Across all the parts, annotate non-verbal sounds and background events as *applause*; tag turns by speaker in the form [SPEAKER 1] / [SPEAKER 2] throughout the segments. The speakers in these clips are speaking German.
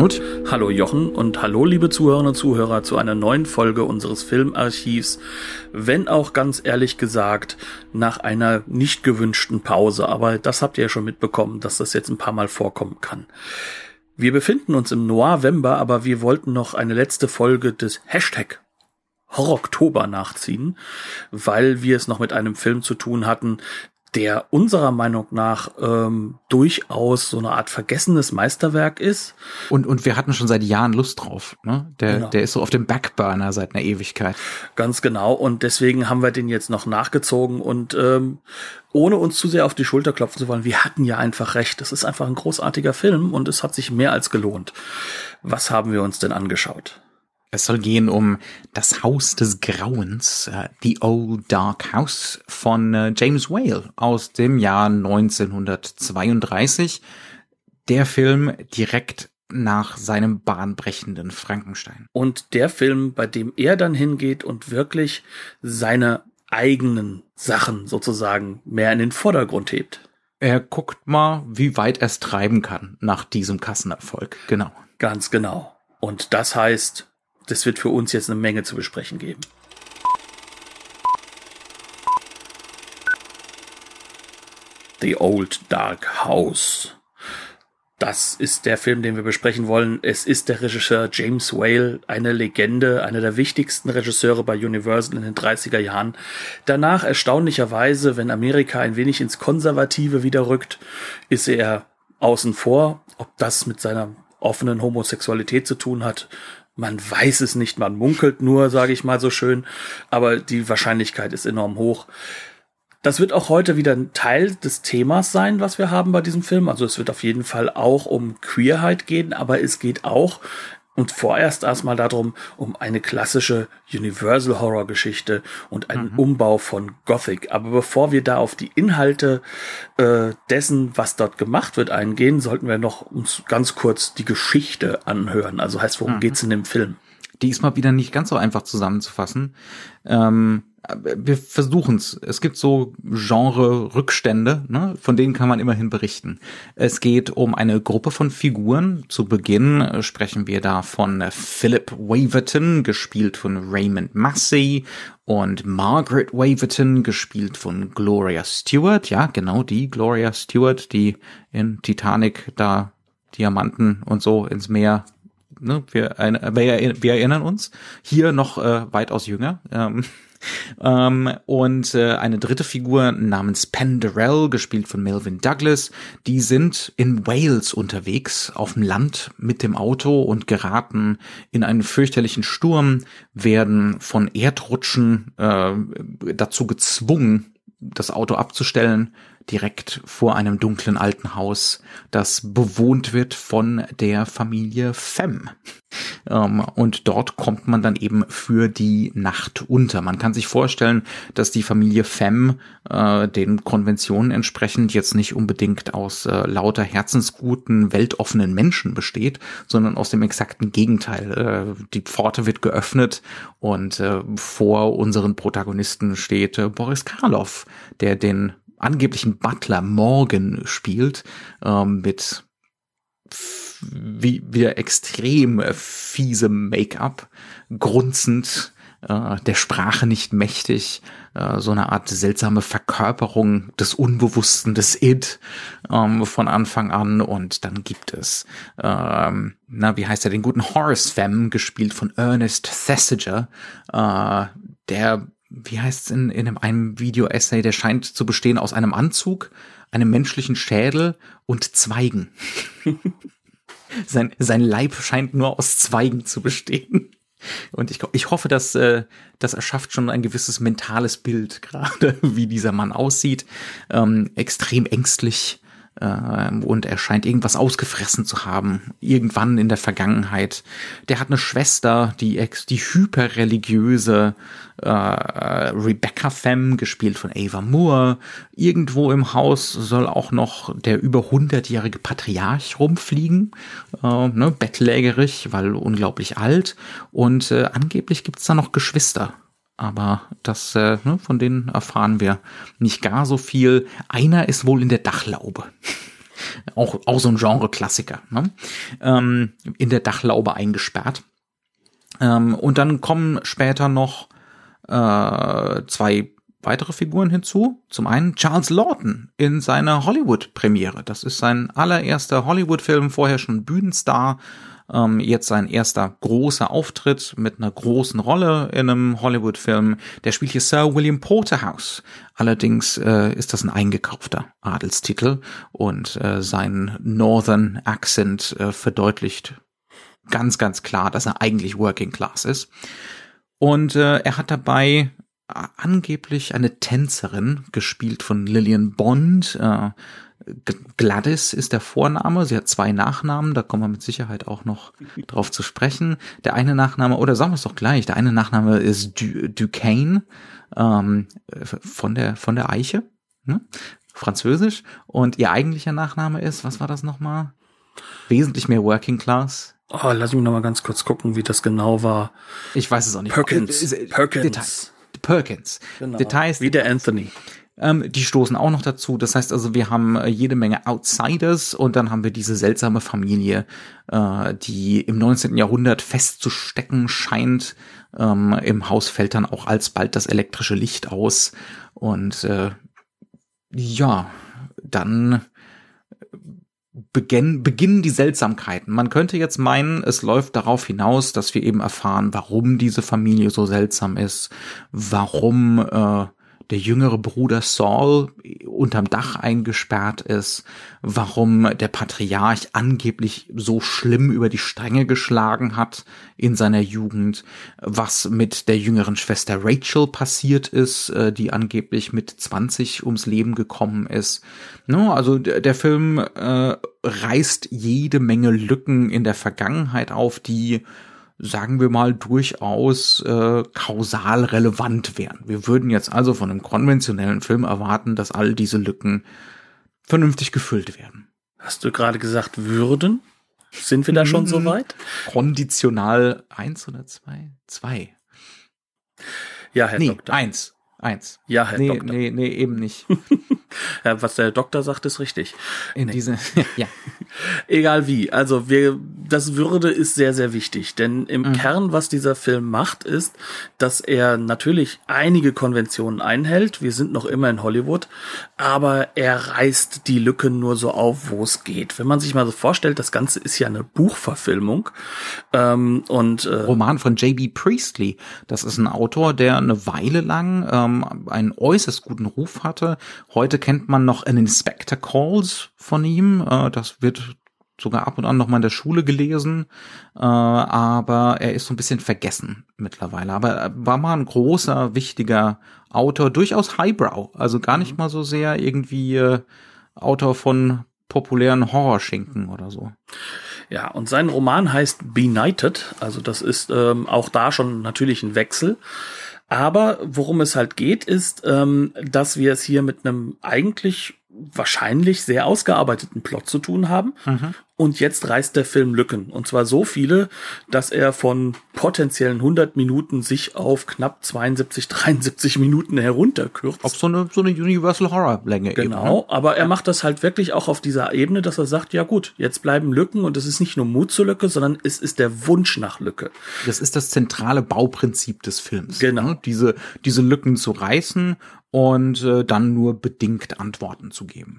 [SPEAKER 1] Knut. Hallo Jochen und hallo liebe Zuhörerinnen und Zuhörer zu einer neuen Folge unseres Filmarchivs. Wenn auch ganz ehrlich gesagt nach einer nicht gewünschten Pause, aber das habt ihr ja schon mitbekommen, dass das jetzt ein paar Mal vorkommen kann. Wir befinden uns im Noirvember, aber wir wollten noch eine letzte Folge des Hashtag Horror-Oktober nachziehen, weil wir es noch mit einem Film zu tun hatten, der unserer Meinung nach ähm, durchaus so eine Art vergessenes Meisterwerk ist.
[SPEAKER 2] Und, und wir hatten schon seit Jahren Lust drauf. Ne? Der, genau. der ist so auf dem Backburner seit einer Ewigkeit.
[SPEAKER 1] Ganz genau. Und deswegen haben wir den jetzt noch nachgezogen und ähm, ohne uns zu sehr auf die Schulter klopfen zu wollen, wir hatten ja einfach recht. Es ist einfach ein großartiger Film und es hat sich mehr als gelohnt. Was haben wir uns denn angeschaut?
[SPEAKER 2] Es soll gehen um das Haus des Grauens, uh, The Old Dark House von uh, James Whale aus dem Jahr 1932. Der Film direkt nach seinem bahnbrechenden Frankenstein.
[SPEAKER 1] Und der Film, bei dem er dann hingeht und wirklich seine eigenen Sachen sozusagen mehr in den Vordergrund hebt.
[SPEAKER 2] Er guckt mal, wie weit er es treiben kann nach diesem Kassenerfolg. Genau.
[SPEAKER 1] Ganz genau. Und das heißt, das wird für uns jetzt eine Menge zu besprechen geben. The Old Dark House. Das ist der Film, den wir besprechen wollen. Es ist der Regisseur James Whale, eine Legende, einer der wichtigsten Regisseure bei Universal in den 30er Jahren. Danach erstaunlicherweise, wenn Amerika ein wenig ins Konservative wieder rückt, ist er außen vor. Ob das mit seiner offenen Homosexualität zu tun hat, man weiß es nicht, man munkelt nur, sage ich mal so schön, aber die Wahrscheinlichkeit ist enorm hoch. Das wird auch heute wieder ein Teil des Themas sein, was wir haben bei diesem Film. Also es wird auf jeden Fall auch um Queerheit gehen, aber es geht auch und vorerst erstmal darum, um eine klassische Universal Horror Geschichte und einen mhm. Umbau von Gothic. Aber bevor wir da auf die Inhalte äh, dessen, was dort gemacht wird, eingehen, sollten wir noch uns ganz kurz die Geschichte anhören. Also heißt, worum mhm. geht's in dem Film?
[SPEAKER 2] Die ist mal wieder nicht ganz so einfach zusammenzufassen. Ähm wir versuchen es. Es gibt so Genre-Rückstände, ne? von denen kann man immerhin berichten. Es geht um eine Gruppe von Figuren. Zu Beginn äh, sprechen wir da von Philip Waverton, gespielt von Raymond Massey, und Margaret Waverton, gespielt von Gloria Stewart. Ja, genau die Gloria Stewart, die in Titanic da Diamanten und so ins Meer Ne, wir, wir, wir erinnern uns. Hier noch äh, weitaus jünger. Ähm, ähm, und äh, eine dritte Figur namens Penderell, gespielt von Melvin Douglas, die sind in Wales unterwegs, auf dem Land mit dem Auto und geraten in einen fürchterlichen Sturm, werden von Erdrutschen äh, dazu gezwungen, das Auto abzustellen direkt vor einem dunklen alten Haus, das bewohnt wird von der Familie Fem. Ähm, und dort kommt man dann eben für die Nacht unter. Man kann sich vorstellen, dass die Familie Fem äh, den Konventionen entsprechend jetzt nicht unbedingt aus äh, lauter herzensguten, weltoffenen Menschen besteht, sondern aus dem exakten Gegenteil. Äh, die Pforte wird geöffnet und äh, vor unseren Protagonisten steht äh, Boris Karloff, der den angeblichen Butler Morgan spielt, ähm, mit wie wieder extrem fiesem Make-up, grunzend, äh, der Sprache nicht mächtig, äh, so eine Art seltsame Verkörperung des Unbewussten, des Id ähm, von Anfang an. Und dann gibt es, ähm, na, wie heißt er, den guten Horace Femme, gespielt von Ernest Thesiger, äh, der wie heißt es in, in einem Video-Essay, der scheint zu bestehen aus einem Anzug, einem menschlichen Schädel und Zweigen. *laughs* sein, sein Leib scheint nur aus Zweigen zu bestehen. Und ich, ich hoffe, dass äh, das erschafft schon ein gewisses mentales Bild, gerade *laughs* wie dieser Mann aussieht. Ähm, extrem ängstlich, und er scheint irgendwas ausgefressen zu haben, irgendwann in der Vergangenheit. Der hat eine Schwester, die ex, die hyperreligiöse äh, Rebecca Femme, gespielt von Ava Moore. Irgendwo im Haus soll auch noch der über 100-jährige Patriarch rumfliegen, äh, ne, bettlägerig, weil unglaublich alt. Und äh, angeblich gibt's da noch Geschwister aber das äh, ne, von denen erfahren wir nicht gar so viel. Einer ist wohl in der Dachlaube. *laughs* auch, auch so ein Genre-Klassiker. Ne? Ähm, in der Dachlaube eingesperrt. Ähm, und dann kommen später noch äh, zwei weitere Figuren hinzu. Zum einen Charles Lawton in seiner Hollywood-Premiere. Das ist sein allererster Hollywood-Film, vorher schon Bühnenstar ähm, jetzt sein erster großer Auftritt mit einer großen Rolle in einem Hollywood-Film. Der spielt hier Sir William Porterhouse. Allerdings äh, ist das ein eingekaufter Adelstitel und äh, sein Northern Accent äh, verdeutlicht ganz, ganz klar, dass er eigentlich Working Class ist. Und äh, er hat dabei angeblich eine Tänzerin, gespielt von Lillian Bond, äh, Gladys ist der Vorname, sie hat zwei Nachnamen, da kommen wir mit Sicherheit auch noch drauf zu sprechen. Der eine Nachname, oder sagen wir es doch gleich, der eine Nachname ist du Duquesne ähm, von, der, von der Eiche, ne? französisch. Und ihr eigentlicher Nachname ist, was war das nochmal? Wesentlich mehr Working Class.
[SPEAKER 1] Oh, lass mich nochmal ganz kurz gucken, wie das genau war.
[SPEAKER 2] Ich weiß es auch nicht.
[SPEAKER 1] Perkins. Perkins.
[SPEAKER 2] Details. Perkins.
[SPEAKER 1] Genau.
[SPEAKER 2] Details.
[SPEAKER 1] Wie der Anthony.
[SPEAKER 2] Ähm, die stoßen auch noch dazu. Das heißt also, wir haben äh, jede Menge Outsiders und dann haben wir diese seltsame Familie, äh, die im 19. Jahrhundert festzustecken scheint. Ähm, Im Haus fällt dann auch alsbald das elektrische Licht aus. Und äh, ja, dann beginn, beginnen die Seltsamkeiten. Man könnte jetzt meinen, es läuft darauf hinaus, dass wir eben erfahren, warum diese Familie so seltsam ist, warum äh, der jüngere Bruder Saul unterm Dach eingesperrt ist, warum der Patriarch angeblich so schlimm über die Stränge geschlagen hat in seiner Jugend, was mit der jüngeren Schwester Rachel passiert ist, äh, die angeblich mit 20 ums Leben gekommen ist. Also der Film äh, reißt jede Menge Lücken in der Vergangenheit auf, die sagen wir mal, durchaus äh, kausal relevant wären. Wir würden jetzt also von einem konventionellen Film erwarten, dass all diese Lücken vernünftig gefüllt werden.
[SPEAKER 1] Hast du gerade gesagt, würden? Sind wir da schon so mhm. weit?
[SPEAKER 2] Konditional eins oder zwei? Zwei.
[SPEAKER 1] Ja, Herr
[SPEAKER 2] nee,
[SPEAKER 1] Doktor.
[SPEAKER 2] Eins. Eins.
[SPEAKER 1] Ja, Herr
[SPEAKER 2] nee,
[SPEAKER 1] Doktor.
[SPEAKER 2] Nee, nee, eben nicht. *laughs*
[SPEAKER 1] ja, was der Doktor sagt, ist richtig.
[SPEAKER 2] In nee. diese, *laughs* ja.
[SPEAKER 1] Egal wie. Also wir, das Würde ist sehr, sehr wichtig. Denn im mhm. Kern, was dieser Film macht, ist, dass er natürlich einige Konventionen einhält. Wir sind noch immer in Hollywood. Aber er reißt die Lücken nur so auf, wo es geht. Wenn man sich mal so vorstellt, das Ganze ist ja eine Buchverfilmung. Ähm, und äh,
[SPEAKER 2] Roman von J.B. Priestley. Das ist ein Autor, der eine Weile lang ähm, einen äußerst guten Ruf hatte. Heute kennt man noch an Inspector Calls von ihm. Äh, das wird sogar ab und an noch mal in der Schule gelesen, äh, aber er ist so ein bisschen vergessen mittlerweile. Aber er war mal ein großer, wichtiger Autor, durchaus Highbrow, also gar nicht mhm. mal so sehr irgendwie äh, Autor von populären Horrorschinken oder so.
[SPEAKER 1] Ja, und sein Roman heißt Benighted, also das ist ähm, auch da schon natürlich ein Wechsel. Aber worum es halt geht, ist, ähm, dass wir es hier mit einem eigentlich wahrscheinlich sehr ausgearbeiteten Plot zu tun haben. Mhm. Und jetzt reißt der Film Lücken. Und zwar so viele, dass er von potenziellen 100 Minuten sich auf knapp 72, 73 Minuten herunterkürzt.
[SPEAKER 2] Auf so eine, so eine Universal Horror Länge.
[SPEAKER 1] Genau. Eben, ne? Aber er macht das halt wirklich auch auf dieser Ebene, dass er sagt, ja gut, jetzt bleiben Lücken und es ist nicht nur Mut zur Lücke, sondern es ist der Wunsch nach Lücke.
[SPEAKER 2] Das ist das zentrale Bauprinzip des Films.
[SPEAKER 1] Genau.
[SPEAKER 2] Ne? Diese, diese Lücken zu reißen und äh, dann nur bedingt Antworten zu geben.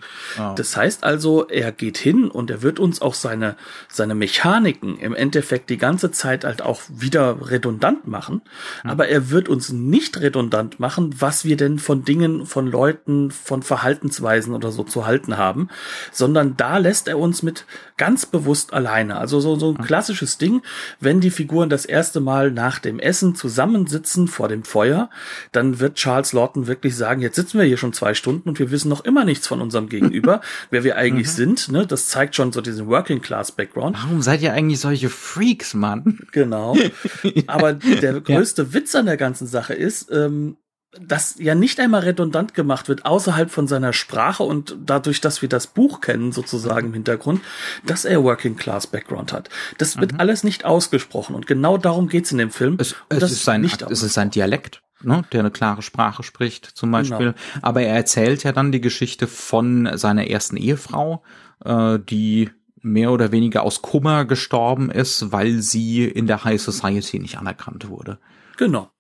[SPEAKER 1] Das heißt also, er geht hin und er wird uns auch seine, seine Mechaniken im Endeffekt die ganze Zeit halt auch wieder redundant machen, hm. aber er wird uns nicht redundant machen, was wir denn von Dingen, von Leuten, von Verhaltensweisen oder so zu halten haben, sondern da lässt er uns mit ganz bewusst alleine. Also so, so ein hm. klassisches Ding, wenn die Figuren das erste Mal nach dem Essen zusammensitzen vor dem Feuer, dann wird Charles Lawton wirklich sagen, jetzt sitzen wir hier schon zwei Stunden und wir wissen noch immer nichts von unserem *laughs* Gegenüber, wer wir eigentlich mhm. sind. Ne? Das zeigt schon so diesen Working Class Background.
[SPEAKER 2] Warum seid ihr eigentlich solche Freaks, Mann?
[SPEAKER 1] Genau. *laughs* Aber der größte ja. Witz an der ganzen Sache ist, ähm, das ja nicht einmal redundant gemacht wird außerhalb von seiner Sprache und dadurch, dass wir das Buch kennen, sozusagen im Hintergrund, dass er Working Class Background hat. Das wird mhm. alles nicht ausgesprochen und genau darum geht's in dem Film.
[SPEAKER 2] Es, es ist sein, nicht es ist sein Dialekt. Ne, der eine klare Sprache spricht, zum Beispiel. Genau. Aber er erzählt ja dann die Geschichte von seiner ersten Ehefrau, äh, die mehr oder weniger aus Kummer gestorben ist, weil sie in der High Society nicht anerkannt wurde.
[SPEAKER 1] Genau.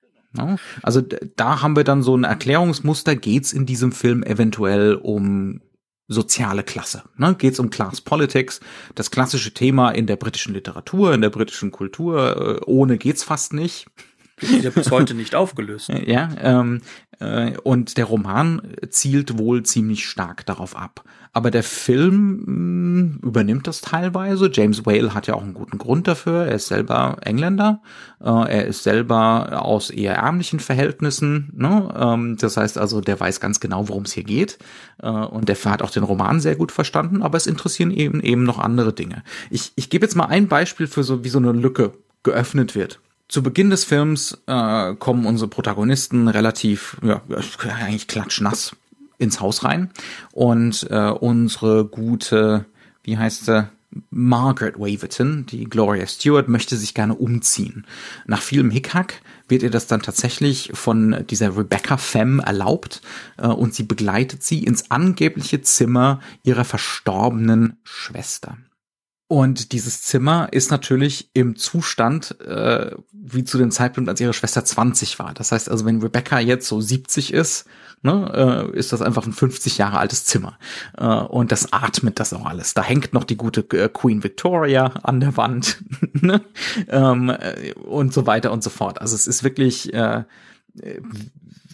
[SPEAKER 2] Also da haben wir dann so ein Erklärungsmuster, geht's in diesem Film eventuell um soziale Klasse. Ne? Geht es um Class Politics, das klassische Thema in der britischen Literatur, in der britischen Kultur. Äh, ohne geht's fast nicht.
[SPEAKER 1] Ja bis heute nicht aufgelöst. *laughs*
[SPEAKER 2] Ja, ähm, äh, und der Roman zielt wohl ziemlich stark darauf ab. Aber der Film mh, mm, übernimmt das teilweise. James Whale hat ja auch einen guten Grund dafür. Er ist selber Engländer. Äh, er ist selber aus eher ärmlichen Verhältnissen. Ne? Ähm, das heißt also, der weiß ganz genau, worum es hier geht. Äh, und der hat auch den Roman sehr gut verstanden. Aber es interessieren eben eben noch andere Dinge. Ich, ich gebe jetzt mal ein Beispiel für so, wie so eine Lücke geöffnet wird. Zu Beginn des Films äh, kommen unsere Protagonisten relativ, ja, eigentlich klatschnass ins Haus rein und äh, unsere gute, wie heißt sie, Margaret Waverton, die Gloria Stewart, möchte sich gerne umziehen. Nach vielem Hickhack wird ihr das dann tatsächlich von dieser Rebecca Femme erlaubt äh, und sie begleitet sie ins angebliche Zimmer ihrer verstorbenen Schwester. Und dieses Zimmer ist natürlich im Zustand äh, wie zu dem Zeitpunkt, als ihre Schwester 20 war. Das heißt also, wenn Rebecca jetzt so 70 ist, ne, äh, ist das einfach ein 50 Jahre altes Zimmer. Äh, und das atmet das auch alles. Da hängt noch die gute äh, Queen Victoria an der Wand *laughs* ne? ähm, äh, und so weiter und so fort. Also es ist wirklich äh,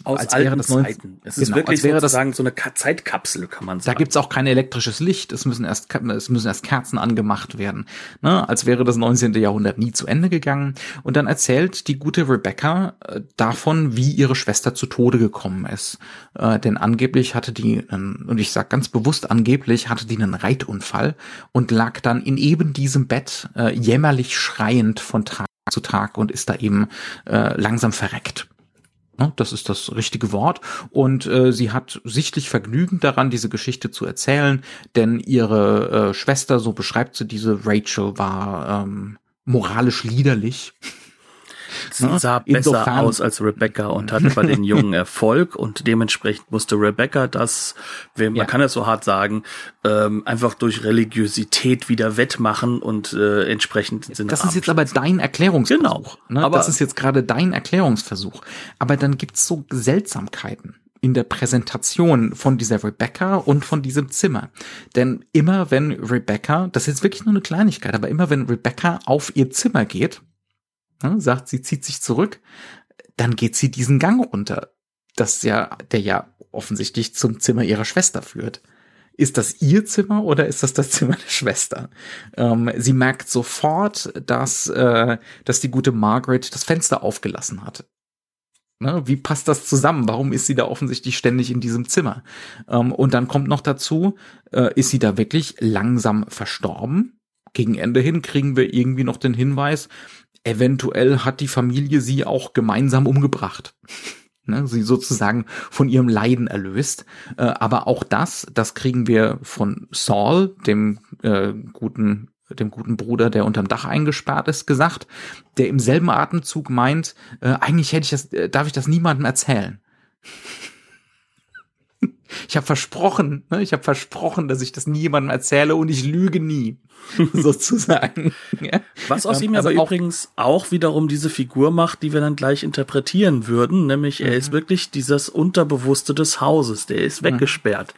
[SPEAKER 1] aus als alten das Zeiten. Es ist genau, wirklich wäre sozusagen das, so eine Zeitkapsel, kann man sagen.
[SPEAKER 2] Da gibt's auch kein elektrisches Licht, es müssen erst, es müssen erst Kerzen angemacht werden. Ne? Als wäre das 19. Jahrhundert nie zu Ende gegangen. Und dann erzählt die gute Rebecca äh, davon, wie ihre Schwester zu Tode gekommen ist. Äh, denn angeblich hatte die, einen, und ich sage ganz bewusst angeblich, hatte die einen Reitunfall und lag dann in eben diesem Bett äh, jämmerlich schreiend von Tag zu Tag und ist da eben äh, langsam verreckt. Ne, das ist das richtige Wort. Und äh, sie hat sichtlich Vergnügen daran, diese Geschichte zu erzählen, denn ihre äh, Schwester, so beschreibt sie diese Rachel, war ähm, moralisch liederlich.
[SPEAKER 1] Sie sah besser Insofern, aus als Rebecca und hatte bei den Jungen *laughs* Erfolg und dementsprechend musste Rebecca das, man ja. kann es so hart sagen, ähm, einfach durch Religiosität wieder wettmachen und äh, entsprechend
[SPEAKER 2] sind. Das ist jetzt aber dein Erklärungsversuch. Genau. Ne? Aber das ist jetzt gerade dein Erklärungsversuch. Aber dann gibt's so Seltsamkeiten in der Präsentation von dieser Rebecca und von diesem Zimmer. Denn immer wenn Rebecca, das ist jetzt wirklich nur eine Kleinigkeit, aber immer wenn Rebecca auf ihr Zimmer geht, ne, sagt, sie zieht sich zurück, dann geht sie diesen Gang runter, das ja, der ja offensichtlich zum Zimmer ihrer Schwester führt. Ist das ihr Zimmer oder ist das das Zimmer der Schwester? Ähm, sie merkt sofort, dass, äh, dass die gute Margaret das Fenster aufgelassen hat. Ne, wie passt das zusammen? Warum ist sie da offensichtlich ständig in diesem Zimmer? Ähm, und dann kommt noch dazu, äh, ist sie da wirklich langsam verstorben? Gegen Ende hin kriegen wir irgendwie noch den Hinweis, eventuell hat die Familie sie auch gemeinsam umgebracht. Ne, sie sozusagen von ihrem Leiden erlöst. Äh, aber auch das, das kriegen wir von Saul, dem äh, guten dem guten Bruder, der unterm Dach eingesperrt ist, gesagt, der im selben Atemzug meint, äh, eigentlich hätte ich das, äh, darf ich das niemandem erzählen. Ich habe versprochen, ne, ich habe versprochen, dass ich das niemandem erzähle und ich lüge nie. *laughs* sozusagen.
[SPEAKER 1] Was aus ihm also aber übrigens auch wiederum diese Figur macht, die wir dann gleich interpretieren würden, nämlich er ist mhm. wirklich dieses Unterbewusste des Hauses, der ist mhm. weggesperrt.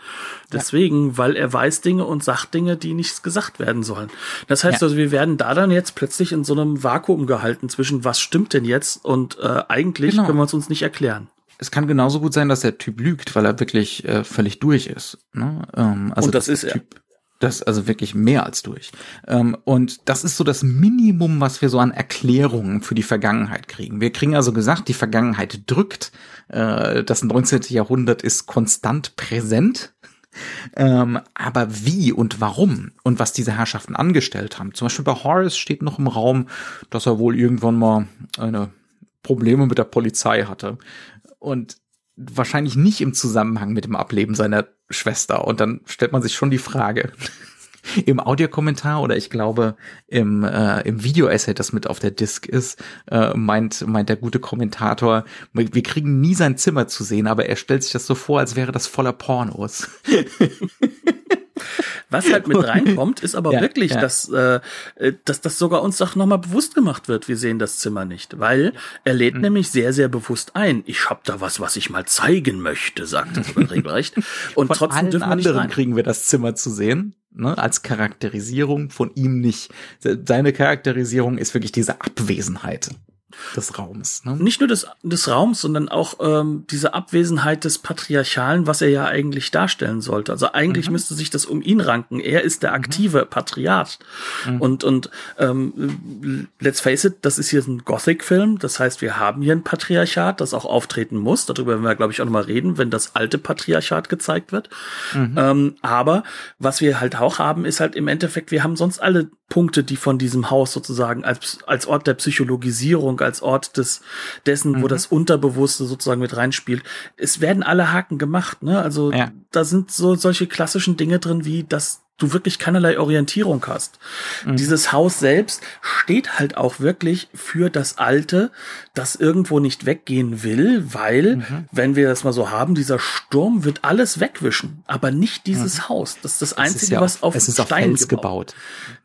[SPEAKER 1] Deswegen, weil er weiß Dinge und sagt Dinge, die nicht gesagt werden sollen. Das heißt ja. also, wir werden da dann jetzt plötzlich in so einem Vakuum gehalten zwischen was stimmt denn jetzt und äh, eigentlich genau. können wir es uns nicht erklären
[SPEAKER 2] es kann genauso gut sein, dass der Typ lügt, weil er wirklich äh, völlig durch ist. Ne?
[SPEAKER 1] Ähm, also und das ist er. Typ,
[SPEAKER 2] Das also wirklich mehr als durch. Ähm, und das ist so das Minimum, was wir so an Erklärungen für die Vergangenheit kriegen. Wir kriegen also gesagt, die Vergangenheit drückt. Äh, das 19. Jahrhundert ist konstant präsent. Ähm, aber wie und warum und was diese Herrschaften angestellt haben. Zum Beispiel bei Horace steht noch im Raum, dass er wohl irgendwann mal eine Probleme mit der Polizei hatte. Und wahrscheinlich nicht im Zusammenhang mit dem Ableben seiner Schwester. Und dann stellt man sich schon die Frage, *laughs* im Audiokommentar oder ich glaube im, äh, im Video-Essay, das mit auf der Disc ist, äh, meint, meint der gute Kommentator, wir kriegen nie sein Zimmer zu sehen, aber er stellt sich das so vor, als wäre das voller Pornos. *laughs*
[SPEAKER 1] Was halt mit reinkommt, ist aber *laughs* ja, wirklich, ja. Dass, äh, dass das sogar uns doch nochmal bewusst gemacht wird, wir sehen das Zimmer nicht. Weil er lädt mhm. nämlich sehr, sehr bewusst ein. Ich hab da was, was ich mal zeigen möchte, sagt er sogar *laughs* regelrecht.
[SPEAKER 2] Und von trotzdem allen dürfen wir anderen kriegen wir das Zimmer zu sehen. Ne, als Charakterisierung von ihm nicht. Seine Charakterisierung ist wirklich diese Abwesenheit des Raums.
[SPEAKER 1] Ne? Nicht nur des, des Raums, sondern auch ähm, diese Abwesenheit des Patriarchalen, was er ja eigentlich darstellen sollte. Also eigentlich mhm. müsste sich das um ihn ranken. Er ist der mhm. aktive mhm. Patriarch. Mhm. Und, und ähm, let's face it, das ist hier ein Gothic-Film. Das heißt, wir haben hier ein Patriarchat, das auch auftreten muss. Darüber werden wir, glaube ich, auch nochmal reden, wenn das alte Patriarchat gezeigt wird. Mhm. Ähm, aber was wir halt auch haben, ist halt im Endeffekt, wir haben sonst alle Punkte, die von diesem Haus sozusagen als, als Ort der Psychologisierung, als Ort des, dessen, mhm. wo das Unterbewusste sozusagen mit reinspielt. Es werden alle Haken gemacht, ne? Also ja. da sind so solche klassischen Dinge drin, wie dass du wirklich keinerlei Orientierung hast. Mhm. Dieses Haus selbst steht halt auch wirklich für das Alte, das irgendwo nicht weggehen will, weil, mhm. wenn wir das mal so haben, dieser Sturm wird alles wegwischen, aber nicht dieses mhm. Haus. Das ist das Einzige, ja was auf
[SPEAKER 2] es ist Stein auf Fels gebaut. gebaut.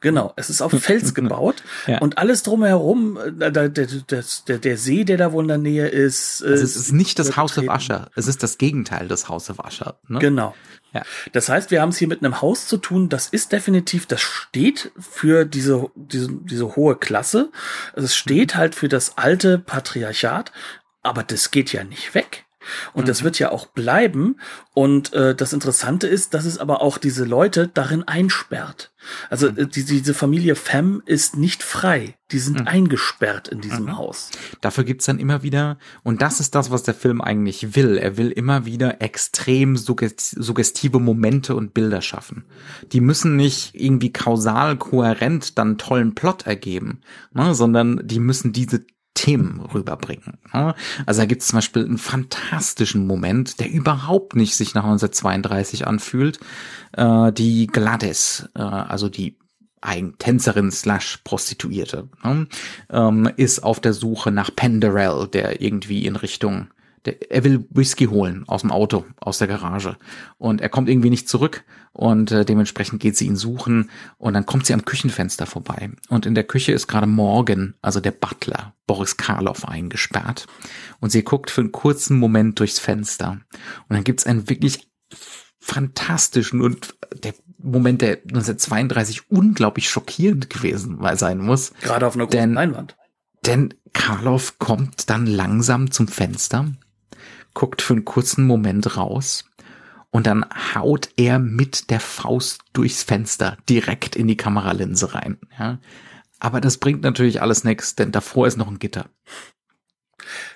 [SPEAKER 1] Genau, es ist auf Fels *laughs* gebaut ja. und alles drumherum, äh, der, der, der, der See, der da wohl in der Nähe ist.
[SPEAKER 2] Also es ist nicht das Haus of Usher, es ist das Gegenteil des Haus of Usher.
[SPEAKER 1] Ne? Genau. Ja. Das heißt, wir haben es hier mit einem Haus zu tun, das ist definitiv, das steht für diese, diese, diese hohe Klasse. Es steht halt für das alte Patriarchat, aber das geht ja nicht weg. Und mhm. das wird ja auch bleiben. Und äh, das Interessante ist, dass es aber auch diese Leute darin einsperrt. Also mhm. äh, die, diese Familie Fem ist nicht frei. Die sind mhm. eingesperrt in diesem mhm. Haus.
[SPEAKER 2] Dafür gibt's dann immer wieder, und das ist das, was der Film eigentlich will. Er will immer wieder extrem suggestive Momente und Bilder schaffen. Die müssen nicht irgendwie kausal kohärent dann tollen Plot ergeben, ne, sondern die müssen diese Themen rüberbringen. Also da gibt es zum Beispiel einen fantastischen Moment, der überhaupt nicht sich nach 1932 anfühlt. Äh, die Gladys, äh, also die Tänzerin slash Prostituierte, ähm, ist auf der Suche nach Penderell, der irgendwie in Richtung der, er will Whisky holen aus dem Auto, aus der Garage. Und er kommt irgendwie nicht zurück und äh, dementsprechend geht sie ihn suchen und dann kommt sie am Küchenfenster vorbei. Und in der Küche ist gerade Morgan, also der Butler, Boris Karloff eingesperrt. Und sie guckt für einen kurzen Moment durchs Fenster. Und dann gibt's einen wirklich fantastischen und der Moment, der 1932 unglaublich schockierend gewesen sein muss.
[SPEAKER 1] Gerade auf einer großen Leinwand.
[SPEAKER 2] Denn Karloff kommt dann langsam zum Fenster guckt für einen kurzen Moment raus und dann haut er mit der Faust durchs Fenster direkt in die Kameralinse rein. Ja. Aber das bringt natürlich alles nichts, denn davor ist noch ein Gitter.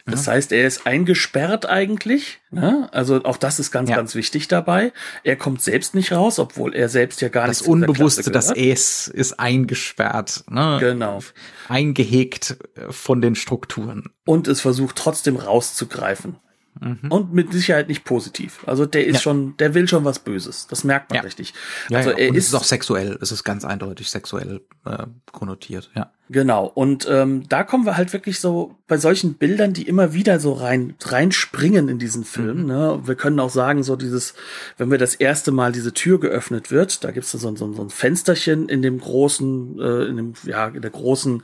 [SPEAKER 1] Das ja. heißt, er ist eingesperrt eigentlich. Ne? Also auch das ist ganz, ja. ganz wichtig dabei. Er kommt selbst nicht raus, obwohl er selbst ja gar
[SPEAKER 2] nicht. Das Unbewusste, das Es ist eingesperrt. Ne?
[SPEAKER 1] Genau.
[SPEAKER 2] Eingehegt von den Strukturen.
[SPEAKER 1] Und es versucht trotzdem rauszugreifen. Mhm. Und mit Sicherheit nicht positiv. Also der ist ja. schon, der will schon was Böses. Das merkt man ja. richtig.
[SPEAKER 2] Also ja, er ist, es ist auch sexuell. Es ist ganz eindeutig sexuell äh, konnotiert. Ja.
[SPEAKER 1] Genau. Und ähm, da kommen wir halt wirklich so bei solchen Bildern, die immer wieder so rein reinspringen in diesen Film. Mhm. Ne? Wir können auch sagen, so dieses, wenn wir das erste Mal diese Tür geöffnet wird, da gibt's so, so, so ein Fensterchen in dem großen, äh, in dem, ja, in der großen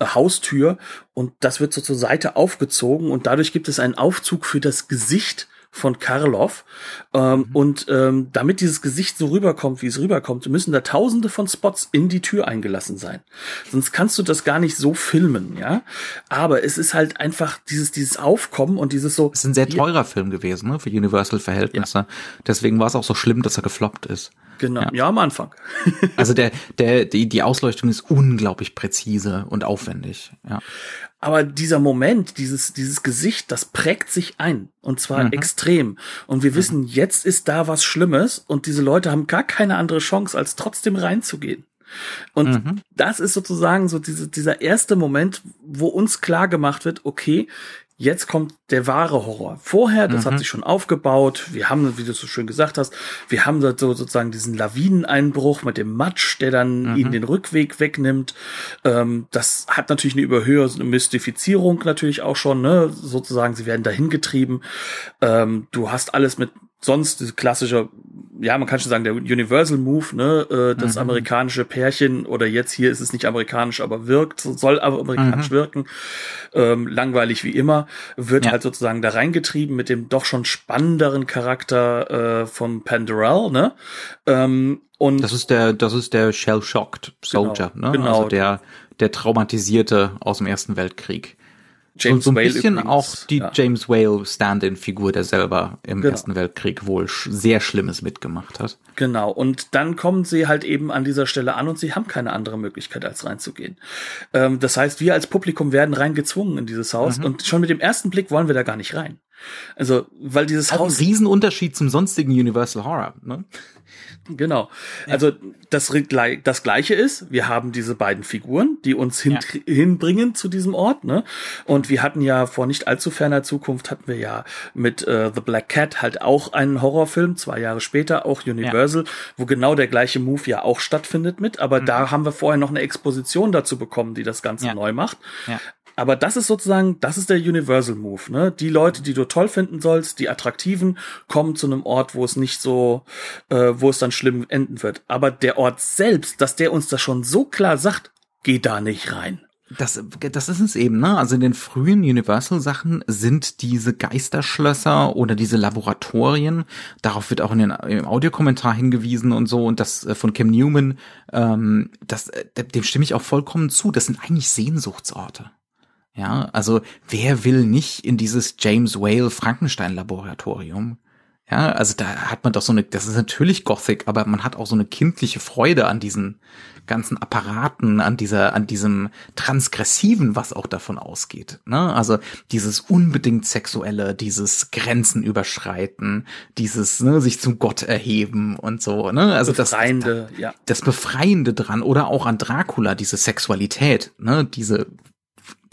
[SPEAKER 1] äh, Haustür und das wird so zur Seite aufgezogen und dadurch gibt es einen Aufzug für das Gesicht von Karloff. Ähm, mhm. Und ähm, damit dieses Gesicht so rüberkommt, wie es rüberkommt, müssen da tausende von Spots in die Tür eingelassen sein. Sonst kannst du das gar nicht so filmen, ja. Aber es ist halt einfach dieses, dieses Aufkommen und dieses so.
[SPEAKER 2] Es ist ein sehr teurer Film gewesen, ne, für Universal-Verhältnisse. Ja. Deswegen war es auch so schlimm, dass er gefloppt ist.
[SPEAKER 1] Genau, ja, ja am Anfang.
[SPEAKER 2] also der, der, die, die Ausleuchtung ist unglaublich präzise und aufwendig, ja.
[SPEAKER 1] Aber dieser Moment, dieses, dieses Gesicht, das prägt sich ein. Und zwar mhm. extrem. Und wir mhm. wissen, jetzt ist da was Schlimmes und diese Leute haben gar keine andere Chance, als trotzdem reinzugehen. Und mhm. das ist sozusagen so diese, dieser erste Moment, wo uns klar gemacht wird, okay, Jetzt kommt der wahre Horror. Vorher, das mhm. hat sich schon aufgebaut. Wir haben, wie du so schön gesagt hast, wir haben so sozusagen diesen Lawineneinbruch mit dem Matsch, der dann mhm. ihnen den Rückweg wegnimmt. Ähm, das hat natürlich eine überhöhte eine Mystifizierung natürlich auch schon, ne? Sozusagen, sie werden dahin getrieben. Ähm, du hast alles mit sonst diese klassische, ja, man kann schon sagen, der Universal Move, ne, äh, das mhm. amerikanische Pärchen oder jetzt hier ist es nicht amerikanisch, aber wirkt, soll aber amerikanisch mhm. wirken, ähm, langweilig wie immer, wird ja. halt sozusagen da reingetrieben mit dem doch schon spannenderen Charakter äh, vom Panderell, ne? Ähm,
[SPEAKER 2] und das ist der, das ist der Shell-Shocked Soldier, genau, ne? Genau. Also der, der traumatisierte aus dem Ersten Weltkrieg. James so, so ein Whale bisschen übrigens, auch die ja. James Whale Stand-in-Figur, der selber im genau. Ersten Weltkrieg wohl sehr Schlimmes mitgemacht hat.
[SPEAKER 1] Genau, und dann kommen sie halt eben an dieser Stelle an und sie haben keine andere Möglichkeit, als reinzugehen. Ähm, das heißt, wir als Publikum werden reingezwungen in dieses Haus mhm. und schon mit dem ersten Blick wollen wir da gar nicht rein. Also, weil dieses Haus.
[SPEAKER 2] Ein Riesenunterschied zum sonstigen Universal Horror, ne?
[SPEAKER 1] Genau. Also das, das Gleiche ist, wir haben diese beiden Figuren, die uns hin, ja. hinbringen zu diesem Ort. Ne? Und wir hatten ja vor nicht allzu ferner Zukunft hatten wir ja mit äh, The Black Cat halt auch einen Horrorfilm, zwei Jahre später, auch Universal, ja. wo genau der gleiche Move ja auch stattfindet mit. Aber mhm. da haben wir vorher noch eine Exposition dazu bekommen, die das Ganze ja. neu macht. Aber das ist sozusagen, das ist der Universal Move, ne? Die Leute, die du toll finden sollst, die attraktiven, kommen zu einem Ort, wo es nicht so, äh, wo es dann schlimm enden wird. Aber der Ort selbst, dass der uns das schon so klar sagt, geh da nicht rein.
[SPEAKER 2] Das, das ist es eben, ne? Also in den frühen Universal-Sachen sind diese Geisterschlösser oder diese Laboratorien, darauf wird auch in den, im Audiokommentar hingewiesen und so, und das äh, von Kim Newman, ähm, das, äh, dem stimme ich auch vollkommen zu, das sind eigentlich Sehnsuchtsorte. Ja, also wer will nicht in dieses James Whale Frankenstein Laboratorium? Ja, also da hat man doch so eine, das ist natürlich Gothic, aber man hat auch so eine kindliche Freude an diesen ganzen Apparaten, an dieser, an diesem Transgressiven, was auch davon ausgeht. Ne? Also dieses unbedingt Sexuelle, dieses Grenzen überschreiten, dieses ne, sich zum Gott erheben und so. Ne? Also
[SPEAKER 1] Befreiende,
[SPEAKER 2] das,
[SPEAKER 1] ja.
[SPEAKER 2] das Befreiende dran oder auch an Dracula, diese Sexualität, ne? diese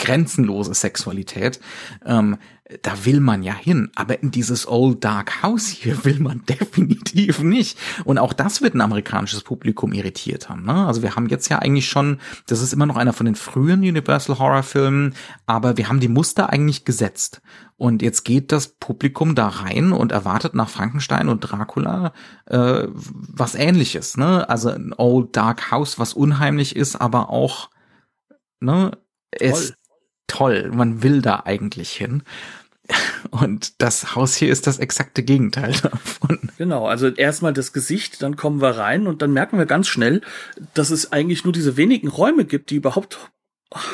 [SPEAKER 2] grenzenlose Sexualität, ähm, da will man ja hin. Aber in dieses Old Dark House hier will man *laughs* definitiv nicht. Und auch das wird ein amerikanisches Publikum irritiert haben. Ne? Also wir haben jetzt ja eigentlich schon, das ist immer noch einer von den frühen Universal Horror Filmen, aber wir haben die Muster eigentlich gesetzt. Und jetzt geht das Publikum da rein und erwartet nach Frankenstein und Dracula äh, was ähnliches. Ne? Also ein Old Dark House, was unheimlich ist, aber auch ne, es toll. Man will da eigentlich hin. Und das Haus hier ist das exakte Gegenteil *laughs* davon.
[SPEAKER 1] Genau, also erstmal das Gesicht, dann kommen wir rein und dann merken wir ganz schnell, dass es eigentlich nur diese wenigen Räume gibt, die überhaupt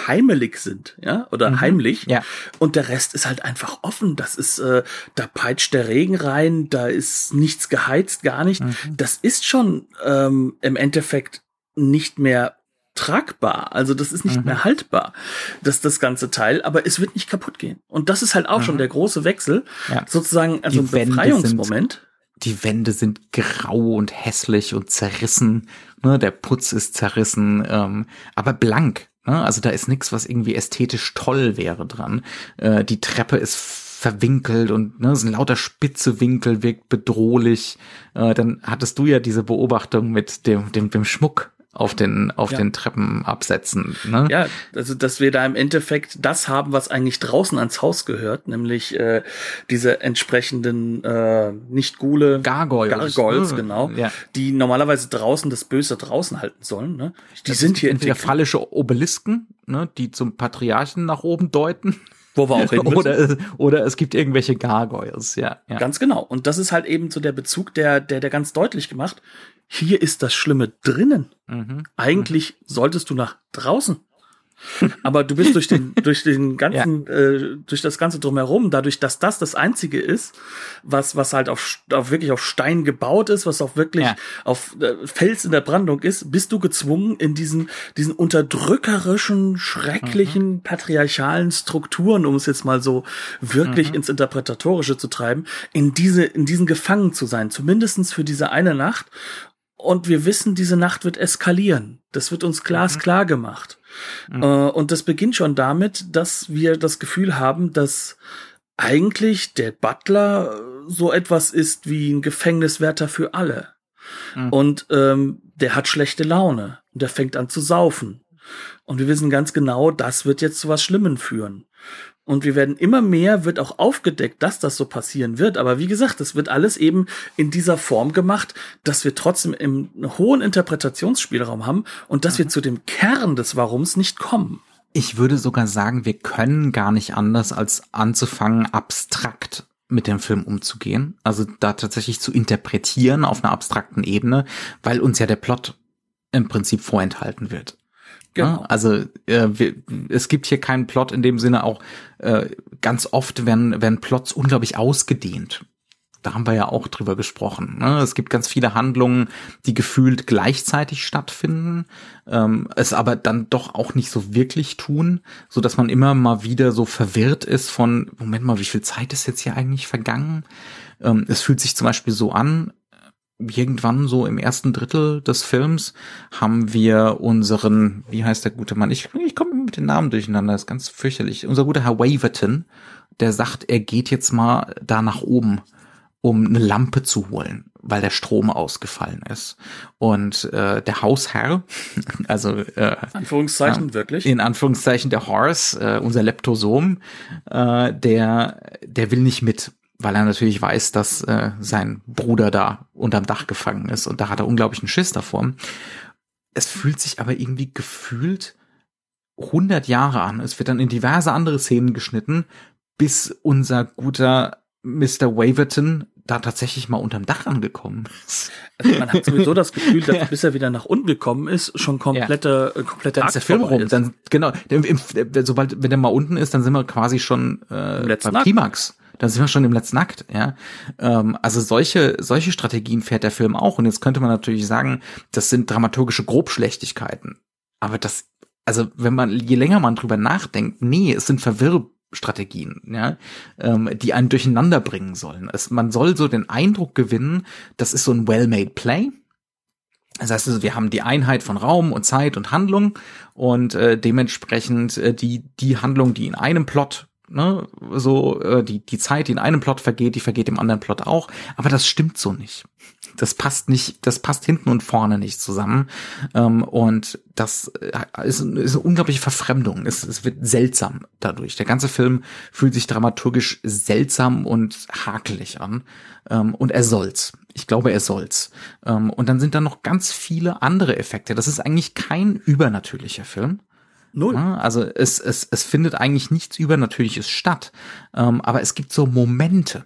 [SPEAKER 1] heimelig sind, ja, oder mhm. heimlich. Ja. Und der Rest ist halt einfach offen. Das ist, äh, da peitscht der Regen rein, da ist nichts geheizt, gar nicht. Mhm. Das ist schon ähm, im Endeffekt nicht mehr tragbar. Also das ist nicht mhm. mehr haltbar, das, das ganze Teil, aber es wird nicht kaputt gehen. Und das ist halt auch mhm. schon der große Wechsel. Ja. Sozusagen, also
[SPEAKER 2] die ein Befreiungsmoment. Sind, die Wände sind grau und hässlich und zerrissen. Ne, der Putz ist zerrissen, ähm, aber blank. Ne? Also da ist nichts, was irgendwie ästhetisch toll wäre dran. Äh, die Treppe ist verwinkelt und ne, so ein lauter spitze Winkel wirkt bedrohlich. Äh, dann hattest du ja diese Beobachtung mit dem, dem, dem Schmuck auf den auf ja. den Treppen absetzen. Ne?
[SPEAKER 1] Ja, also dass wir da im Endeffekt das haben, was eigentlich draußen ans Haus gehört, nämlich äh, diese entsprechenden äh, nicht Gule
[SPEAKER 2] Gargoyles,
[SPEAKER 1] Gargoyles ne? genau, ja. die normalerweise draußen das Böse draußen halten sollen. Ne? Die das sind hier
[SPEAKER 2] entweder fallische Obelisken, ne, die zum Patriarchen nach oben deuten.
[SPEAKER 1] Wo wir auch hin
[SPEAKER 2] müssen. Oder, oder es gibt irgendwelche Gargoyles, ja,
[SPEAKER 1] ja. Ganz genau. Und das ist halt eben so der Bezug, der, der, der ganz deutlich gemacht. Hier ist das Schlimme drinnen. Mhm. Eigentlich mhm. solltest du nach draußen. Aber du bist durch den, *laughs* durch den ganzen, ja. äh, durch das ganze drumherum, dadurch, dass das das einzige ist, was, was halt auf, auf wirklich auf Stein gebaut ist, was auch wirklich ja. auf äh, Fels in der Brandung ist, bist du gezwungen, in diesen, diesen unterdrückerischen, schrecklichen, mhm. patriarchalen Strukturen, um es jetzt mal so wirklich mhm. ins Interpretatorische zu treiben, in diese, in diesen gefangen zu sein, zumindestens für diese eine Nacht. Und wir wissen, diese Nacht wird eskalieren. Das wird uns glasklar mhm. gemacht. Mhm. Äh, und das beginnt schon damit, dass wir das Gefühl haben, dass eigentlich der Butler so etwas ist wie ein Gefängniswärter für alle. Mhm. Und ähm, der hat schlechte Laune und der fängt an zu saufen. Und wir wissen ganz genau, das wird jetzt zu was Schlimmem führen. Und wir werden immer mehr, wird auch aufgedeckt, dass das so passieren wird. Aber wie gesagt, das wird alles eben in dieser Form gemacht, dass wir trotzdem einen hohen Interpretationsspielraum haben und dass mhm. wir zu dem Kern des Warums nicht kommen.
[SPEAKER 2] Ich würde sogar sagen, wir können gar nicht anders, als anzufangen, abstrakt mit dem Film umzugehen. Also da tatsächlich zu interpretieren auf einer abstrakten Ebene, weil uns ja der Plot im Prinzip vorenthalten wird. Genau. Also äh, wir, es gibt hier keinen Plot in dem Sinne auch äh, ganz oft werden, werden Plots unglaublich ausgedehnt. Da haben wir ja auch drüber gesprochen. Ne? Es gibt ganz viele Handlungen, die gefühlt gleichzeitig stattfinden, ähm, es aber dann doch auch nicht so wirklich tun, so dass man immer mal wieder so verwirrt ist von Moment mal, wie viel Zeit ist jetzt hier eigentlich vergangen? Ähm, es fühlt sich zum Beispiel so an, irgendwann so im ersten Drittel des Films haben wir unseren, wie heißt der gute Mann? Ich, ich komme mit den Namen durcheinander, das ist ganz fürchterlich. Unser guter Herr Waverton, der sagt, er geht jetzt mal da nach oben, um eine Lampe zu holen, weil der Strom ausgefallen ist. Und äh, der Hausherr, *laughs* also äh,
[SPEAKER 1] Anführungszeichen
[SPEAKER 2] äh,
[SPEAKER 1] wirklich,
[SPEAKER 2] in Anführungszeichen der Horse, äh, unser Leptosom, äh, der der will nicht mit weil er natürlich weiß, dass äh, sein Bruder da unterm Dach gefangen ist und da hat er unglaublichen Schiss davor. Es fühlt sich aber irgendwie gefühlt 100 Jahre an. Es wird dann in diverse andere Szenen geschnitten, bis unser guter Mr. Waverton da tatsächlich mal unterm Dach angekommen ist.
[SPEAKER 1] Also man hat sowieso das Gefühl, dass *laughs* ja. bis er wieder nach unten gekommen ist, schon komplette, ja. komplette
[SPEAKER 2] Akt der Film rum. Ist. Dann genau, im, im, sobald wenn er mal unten ist, dann sind wir quasi schon äh, beim Klimax da sind wir schon im letzten Akt, ja. Ähm, also solche, solche Strategien fährt der Film auch. Und jetzt könnte man natürlich sagen, das sind dramaturgische Grobschlechtigkeiten. Aber das, also wenn man, je länger man drüber nachdenkt, nee, es sind Verwirrstrategien, ja, ähm, die einen durcheinander bringen sollen. Es, man soll so den Eindruck gewinnen, das ist so ein well-made Play. Das heißt also, wir haben die Einheit von Raum und Zeit und Handlung und äh, dementsprechend äh, die die Handlung, die in einem Plot ne, so äh, die die Zeit, die in einem Plot vergeht, die vergeht im anderen Plot auch, aber das stimmt so nicht. Das passt nicht, das passt hinten und vorne nicht zusammen ähm, und das äh, ist, ist eine unglaubliche Verfremdung. Es, es wird seltsam dadurch. Der ganze Film fühlt sich dramaturgisch seltsam und hakelig an ähm, und er soll's. Ich glaube, er soll's. Ähm, und dann sind da noch ganz viele andere Effekte. Das ist eigentlich kein übernatürlicher Film. Null. also es, es, es findet eigentlich nichts Übernatürliches statt. Ähm, aber es gibt so Momente.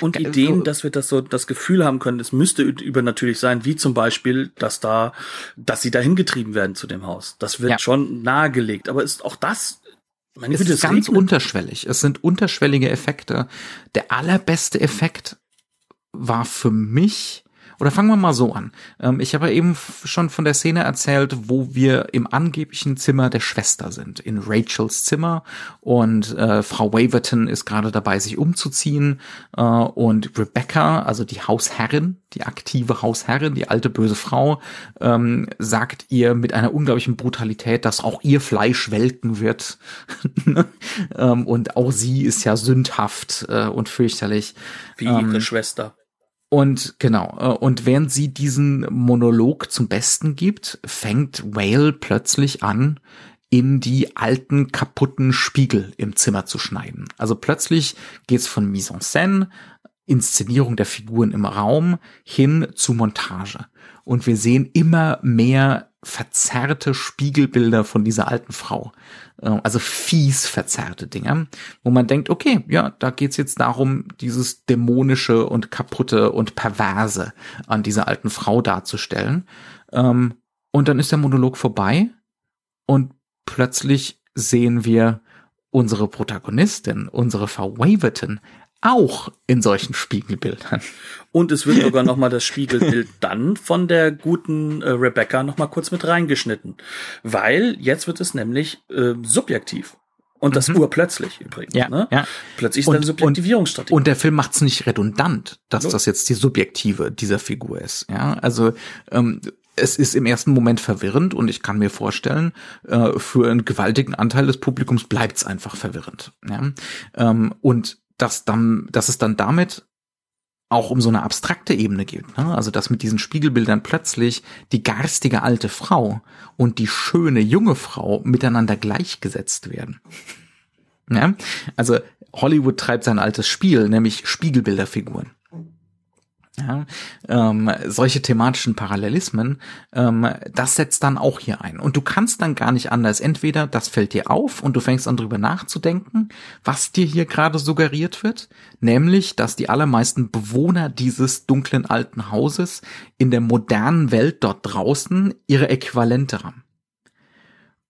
[SPEAKER 1] Und Ideen, dass wir das so das Gefühl haben können, es müsste übernatürlich sein, wie zum Beispiel, dass da, dass sie dahin getrieben werden zu dem Haus. Das wird ja. schon nahegelegt. Aber ist auch das
[SPEAKER 2] meine es ist ganz regnet. unterschwellig. Es sind unterschwellige Effekte. Der allerbeste Effekt war für mich oder fangen wir mal so an. Ähm, ich habe eben schon von der Szene erzählt, wo wir im angeblichen Zimmer der Schwester sind, in Rachels Zimmer. Und äh, Frau Waverton ist gerade dabei, sich umzuziehen. Äh, und Rebecca, also die Hausherrin, die aktive Hausherrin, die alte böse Frau, ähm, sagt ihr mit einer unglaublichen Brutalität, dass auch ihr Fleisch welken wird. *laughs* ähm, und auch sie ist ja sündhaft äh, und fürchterlich.
[SPEAKER 1] Wie ihre ähm, Schwester.
[SPEAKER 2] Und genau, äh, und während sie diesen Monolog zum Besten gibt, fängt Whale plötzlich an, in die alten kaputten Spiegel im Zimmer zu schneiden. Also plötzlich geht's von Mise en scène, Inszenierung der Figuren im Raum hin zu Montage. Und wir sehen immer mehr verzerrte Spiegelbilder von dieser alten Frau. Äh, also fies verzerrte Dinge, wo man denkt, okay, ja, da geht's jetzt darum, dieses dämonische und kaputte und perverse an dieser alten Frau darzustellen. Ähm, und dann ist der Monolog vorbei und plötzlich sehen wir unsere Protagonistin, unsere Frau Waverton, auch in solchen Spiegelbildern.
[SPEAKER 1] Und es wird sogar noch mal das Spiegelbild dann von der guten äh, Rebecca noch mal kurz mit reingeschnitten, weil jetzt wird es nämlich äh, subjektiv. Und das mhm. urplötzlich übrigens.
[SPEAKER 2] Ja,
[SPEAKER 1] ne?
[SPEAKER 2] ja.
[SPEAKER 1] Plötzlich ist und, eine Subjektivierungsstrategie.
[SPEAKER 2] Und, und der Film macht es nicht redundant, dass so. das jetzt die Subjektive dieser Figur ist. Ja, also ähm, es ist im ersten Moment verwirrend und ich kann mir vorstellen, äh, für einen gewaltigen Anteil des Publikums bleibt es einfach verwirrend. Ja? Ähm, und dass dann, dass es dann damit auch um so eine abstrakte Ebene geht. Ne? Also dass mit diesen Spiegelbildern plötzlich die garstige alte Frau und die schöne junge Frau miteinander gleichgesetzt werden. Ja? Also Hollywood treibt sein altes Spiel, nämlich Spiegelbilderfiguren. Ja, ähm, solche thematischen Parallelismen, ähm, das setzt dann auch hier ein. Und du kannst dann gar nicht anders. Entweder das fällt dir auf und du fängst an drüber nachzudenken, was dir hier gerade suggeriert wird, nämlich, dass die allermeisten Bewohner dieses dunklen alten Hauses in der modernen Welt dort draußen ihre Äquivalente haben.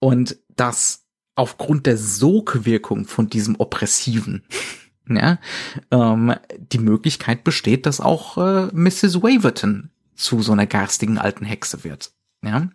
[SPEAKER 2] Und dass aufgrund der Sogwirkung von diesem Oppressiven ja, ähm, die Möglichkeit besteht, dass auch äh, Mrs. Waverton zu so einer garstigen alten Hexe wird. Ja.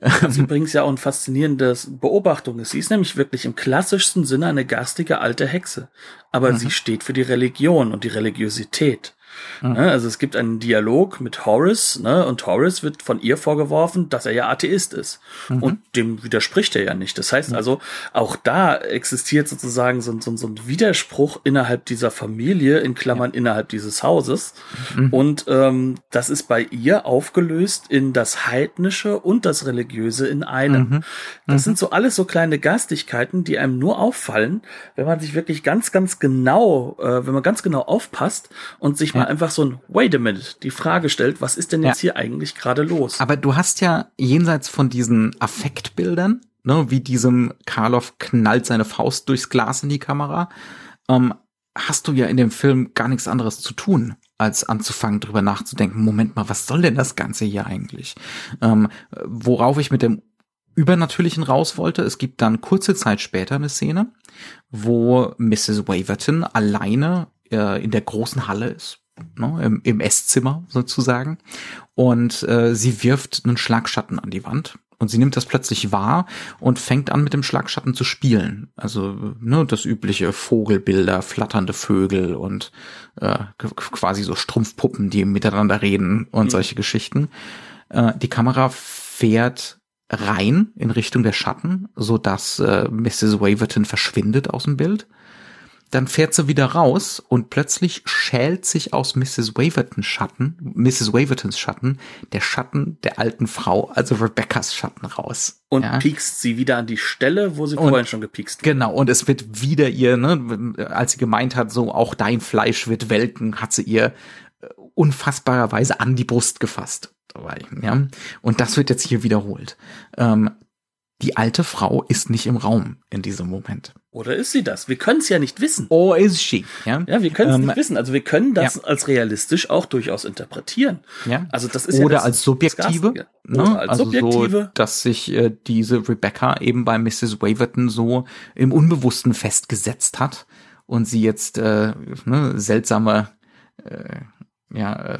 [SPEAKER 1] Was *laughs* übrigens ja auch ein faszinierendes Beobachtung ist. Sie ist nämlich wirklich im klassischsten Sinne eine garstige alte Hexe. Aber mhm. sie steht für die Religion und die Religiosität. Mhm. Also es gibt einen Dialog mit Horace, ne, und Horace wird von ihr vorgeworfen, dass er ja Atheist ist. Mhm. Und dem widerspricht er ja nicht. Das heißt also, auch da existiert sozusagen so, so, so ein Widerspruch innerhalb dieser Familie, in Klammern ja. innerhalb dieses Hauses. Mhm. Und ähm, das ist bei ihr aufgelöst in das Heidnische und das Religiöse in einem. Mhm. Das sind mhm. so alles so kleine Gastigkeiten, die einem nur auffallen, wenn man sich wirklich ganz, ganz genau, äh, wenn man ganz genau aufpasst und sich ja. mal einfach so ein Wait a minute die Frage stellt, was ist denn jetzt ja. hier eigentlich gerade los?
[SPEAKER 2] Aber du hast ja jenseits von diesen Affektbildern, ne, wie diesem Karloff knallt seine Faust durchs Glas in die Kamera, ähm, hast du ja in dem Film gar nichts anderes zu tun, als anzufangen, drüber nachzudenken, Moment mal, was soll denn das Ganze hier eigentlich? Ähm, worauf ich mit dem Übernatürlichen raus wollte. Es gibt dann kurze Zeit später eine Szene, wo Mrs. Waverton alleine äh, in der großen Halle ist ne, im, im Esszimmer sozusagen. Und äh, sie wirft einen Schlagschatten an die Wand. Und sie nimmt das plötzlich wahr und fängt an mit dem Schlagschatten zu spielen. Also ne, das übliche Vogelbilder, flatternde Vögel und äh, quasi so Strumpfpuppen, die miteinander reden und mhm. solche Geschichten. Äh, die Kamera fährt rein in Richtung der Schatten, so dass äh, Mrs. Waverton verschwindet aus dem Bild dann fährt sie wieder raus und plötzlich schält sich aus Mrs. Wavertons Schatten, Mrs. Wavertons Schatten, der Schatten der alten Frau, also Rebeccas Schatten raus.
[SPEAKER 1] Und ja. piekst sie wieder an die Stelle, wo sie und, vorhin schon gepiekst
[SPEAKER 2] wurde. Genau, und es wird wieder ihr, ne, als sie gemeint hat, so auch dein Fleisch wird welken, hat sie ihr äh, unfassbarerweise an die Brust gefasst. Ja? Und das wird jetzt hier wiederholt. Ähm, die alte Frau ist nicht im Raum in diesem Moment.
[SPEAKER 1] Oder ist sie das? Wir können es ja nicht wissen.
[SPEAKER 2] Oh, ist sie. Ja,
[SPEAKER 1] ja wir können es ähm, nicht wissen. Also wir können das ja. als realistisch auch durchaus interpretieren.
[SPEAKER 2] Ja. Also das ist Oder ja das, als subjektive. Ne? Oder als also subjektive. So, dass sich äh, diese Rebecca eben bei Mrs. Waverton so im Unbewussten festgesetzt hat und sie jetzt äh, ne, seltsame äh, ja, äh,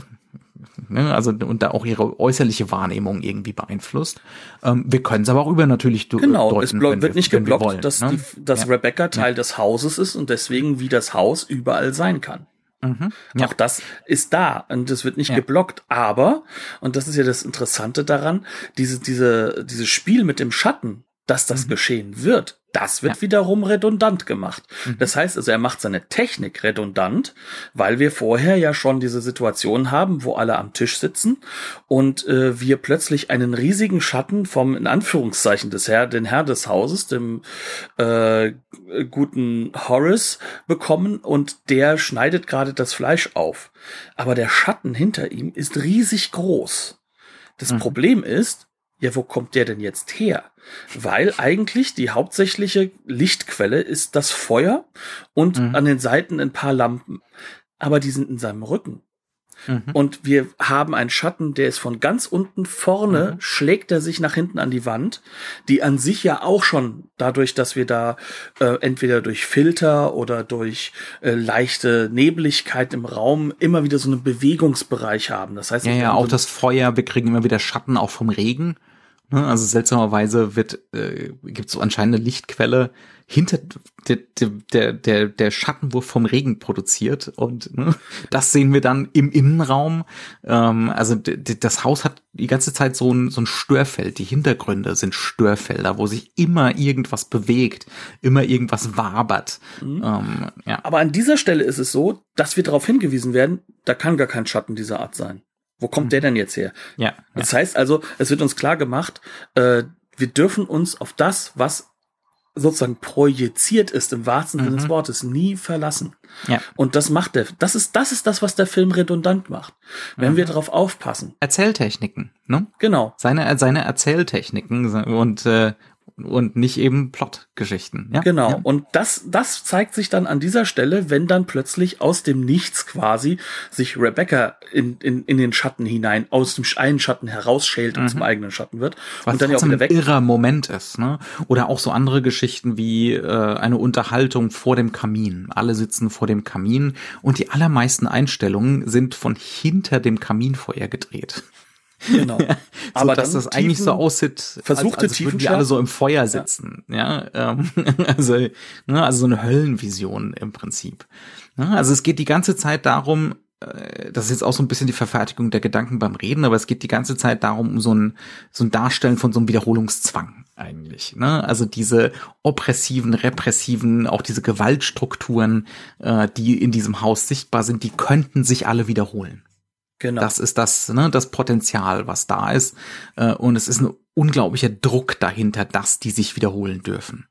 [SPEAKER 2] ne? also und da auch ihre äußerliche Wahrnehmung irgendwie beeinflusst. Ähm, wir können es aber auch übernatürlich
[SPEAKER 1] genau, deuten. Genau, es wird nicht geblockt, wollen, dass, ne? die, dass ja. Rebecca Teil ja. des Hauses ist und deswegen wie das Haus überall sein kann. Mhm, ja. Auch das ist da und das wird nicht ja. geblockt, aber, und das ist ja das Interessante daran, diese, diese, dieses Spiel mit dem Schatten, dass das mhm. geschehen wird, das wird ja. wiederum redundant gemacht. Mhm. Das heißt also, er macht seine Technik redundant, weil wir vorher ja schon diese Situation haben, wo alle am Tisch sitzen und äh, wir plötzlich einen riesigen Schatten vom, in Anführungszeichen, des Herr, den Herr des Hauses, dem äh, guten Horace, bekommen und der schneidet gerade das Fleisch auf. Aber der Schatten hinter ihm ist riesig groß. Das mhm. Problem ist, ja, wo kommt der denn jetzt her? Weil eigentlich die hauptsächliche Lichtquelle ist das Feuer und mhm. an den Seiten ein paar Lampen. Aber die sind in seinem Rücken. Mhm. Und wir haben einen Schatten, der ist von ganz unten vorne, mhm. schlägt er sich nach hinten an die Wand, die an sich ja auch schon dadurch, dass wir da äh, entweder durch Filter oder durch äh, leichte Nebeligkeit im Raum immer wieder so einen Bewegungsbereich haben. Das heißt,
[SPEAKER 2] ja, ja, auch so das Feuer, wir kriegen immer wieder Schatten auch vom Regen. Ne? Also seltsamerweise wird äh, gibt es so anscheinend eine Lichtquelle hinter der, der, der, der Schattenwurf vom Regen produziert und ne, *laughs* das sehen wir dann im Innenraum. Ähm, also das Haus hat die ganze Zeit so ein, so ein Störfeld. Die Hintergründe sind Störfelder, wo sich immer irgendwas bewegt, immer irgendwas wabert.
[SPEAKER 1] Mhm. Ähm, ja. Aber an dieser Stelle ist es so, dass wir darauf hingewiesen werden, da kann gar kein Schatten dieser Art sein. Wo kommt der denn jetzt her?
[SPEAKER 2] Ja.
[SPEAKER 1] Das ja. heißt also, es wird uns klar gemacht, äh, wir dürfen uns auf das, was sozusagen projiziert ist im wahrsten Sinne des mhm. Wortes, nie verlassen. Ja. Und das macht der, das ist, das ist das, was der Film redundant macht. Wenn mhm. wir darauf aufpassen.
[SPEAKER 2] Erzähltechniken, ne?
[SPEAKER 1] Genau.
[SPEAKER 2] Seine, seine Erzähltechniken und, äh, und nicht eben Plotgeschichten. Ja?
[SPEAKER 1] Genau.
[SPEAKER 2] Ja.
[SPEAKER 1] Und das, das zeigt sich dann an dieser Stelle, wenn dann plötzlich aus dem Nichts quasi sich Rebecca in, in, in den Schatten hinein, aus dem einen Schatten herausschält und mhm. zum eigenen Schatten wird.
[SPEAKER 2] Was
[SPEAKER 1] und dann
[SPEAKER 2] ja auch wieder weg. ein irrer Moment ist. Ne? Oder auch so andere Geschichten wie äh, eine Unterhaltung vor dem Kamin. Alle sitzen vor dem Kamin und die allermeisten Einstellungen sind von hinter dem Kaminfeuer gedreht.
[SPEAKER 1] Genau. *laughs*
[SPEAKER 2] Ja, aber so, dass das tiefen, eigentlich so aussieht,
[SPEAKER 1] versuchte als, als würden
[SPEAKER 2] die alle so im Feuer sitzen. Ja, ja ähm, *laughs* also, ne, also so eine Höllenvision im Prinzip. Ja, also es geht die ganze Zeit darum, äh, das ist jetzt auch so ein bisschen die Verfertigung der Gedanken beim Reden, aber es geht die ganze Zeit darum, um so ein, so ein Darstellen von so einem Wiederholungszwang eigentlich. Ne? Also diese oppressiven, repressiven, auch diese Gewaltstrukturen, äh, die in diesem Haus sichtbar sind, die könnten sich alle wiederholen. Genau. Das ist das, ne, das Potenzial, was da ist. Äh, und es ist ein unglaublicher Druck dahinter, dass die sich wiederholen dürfen.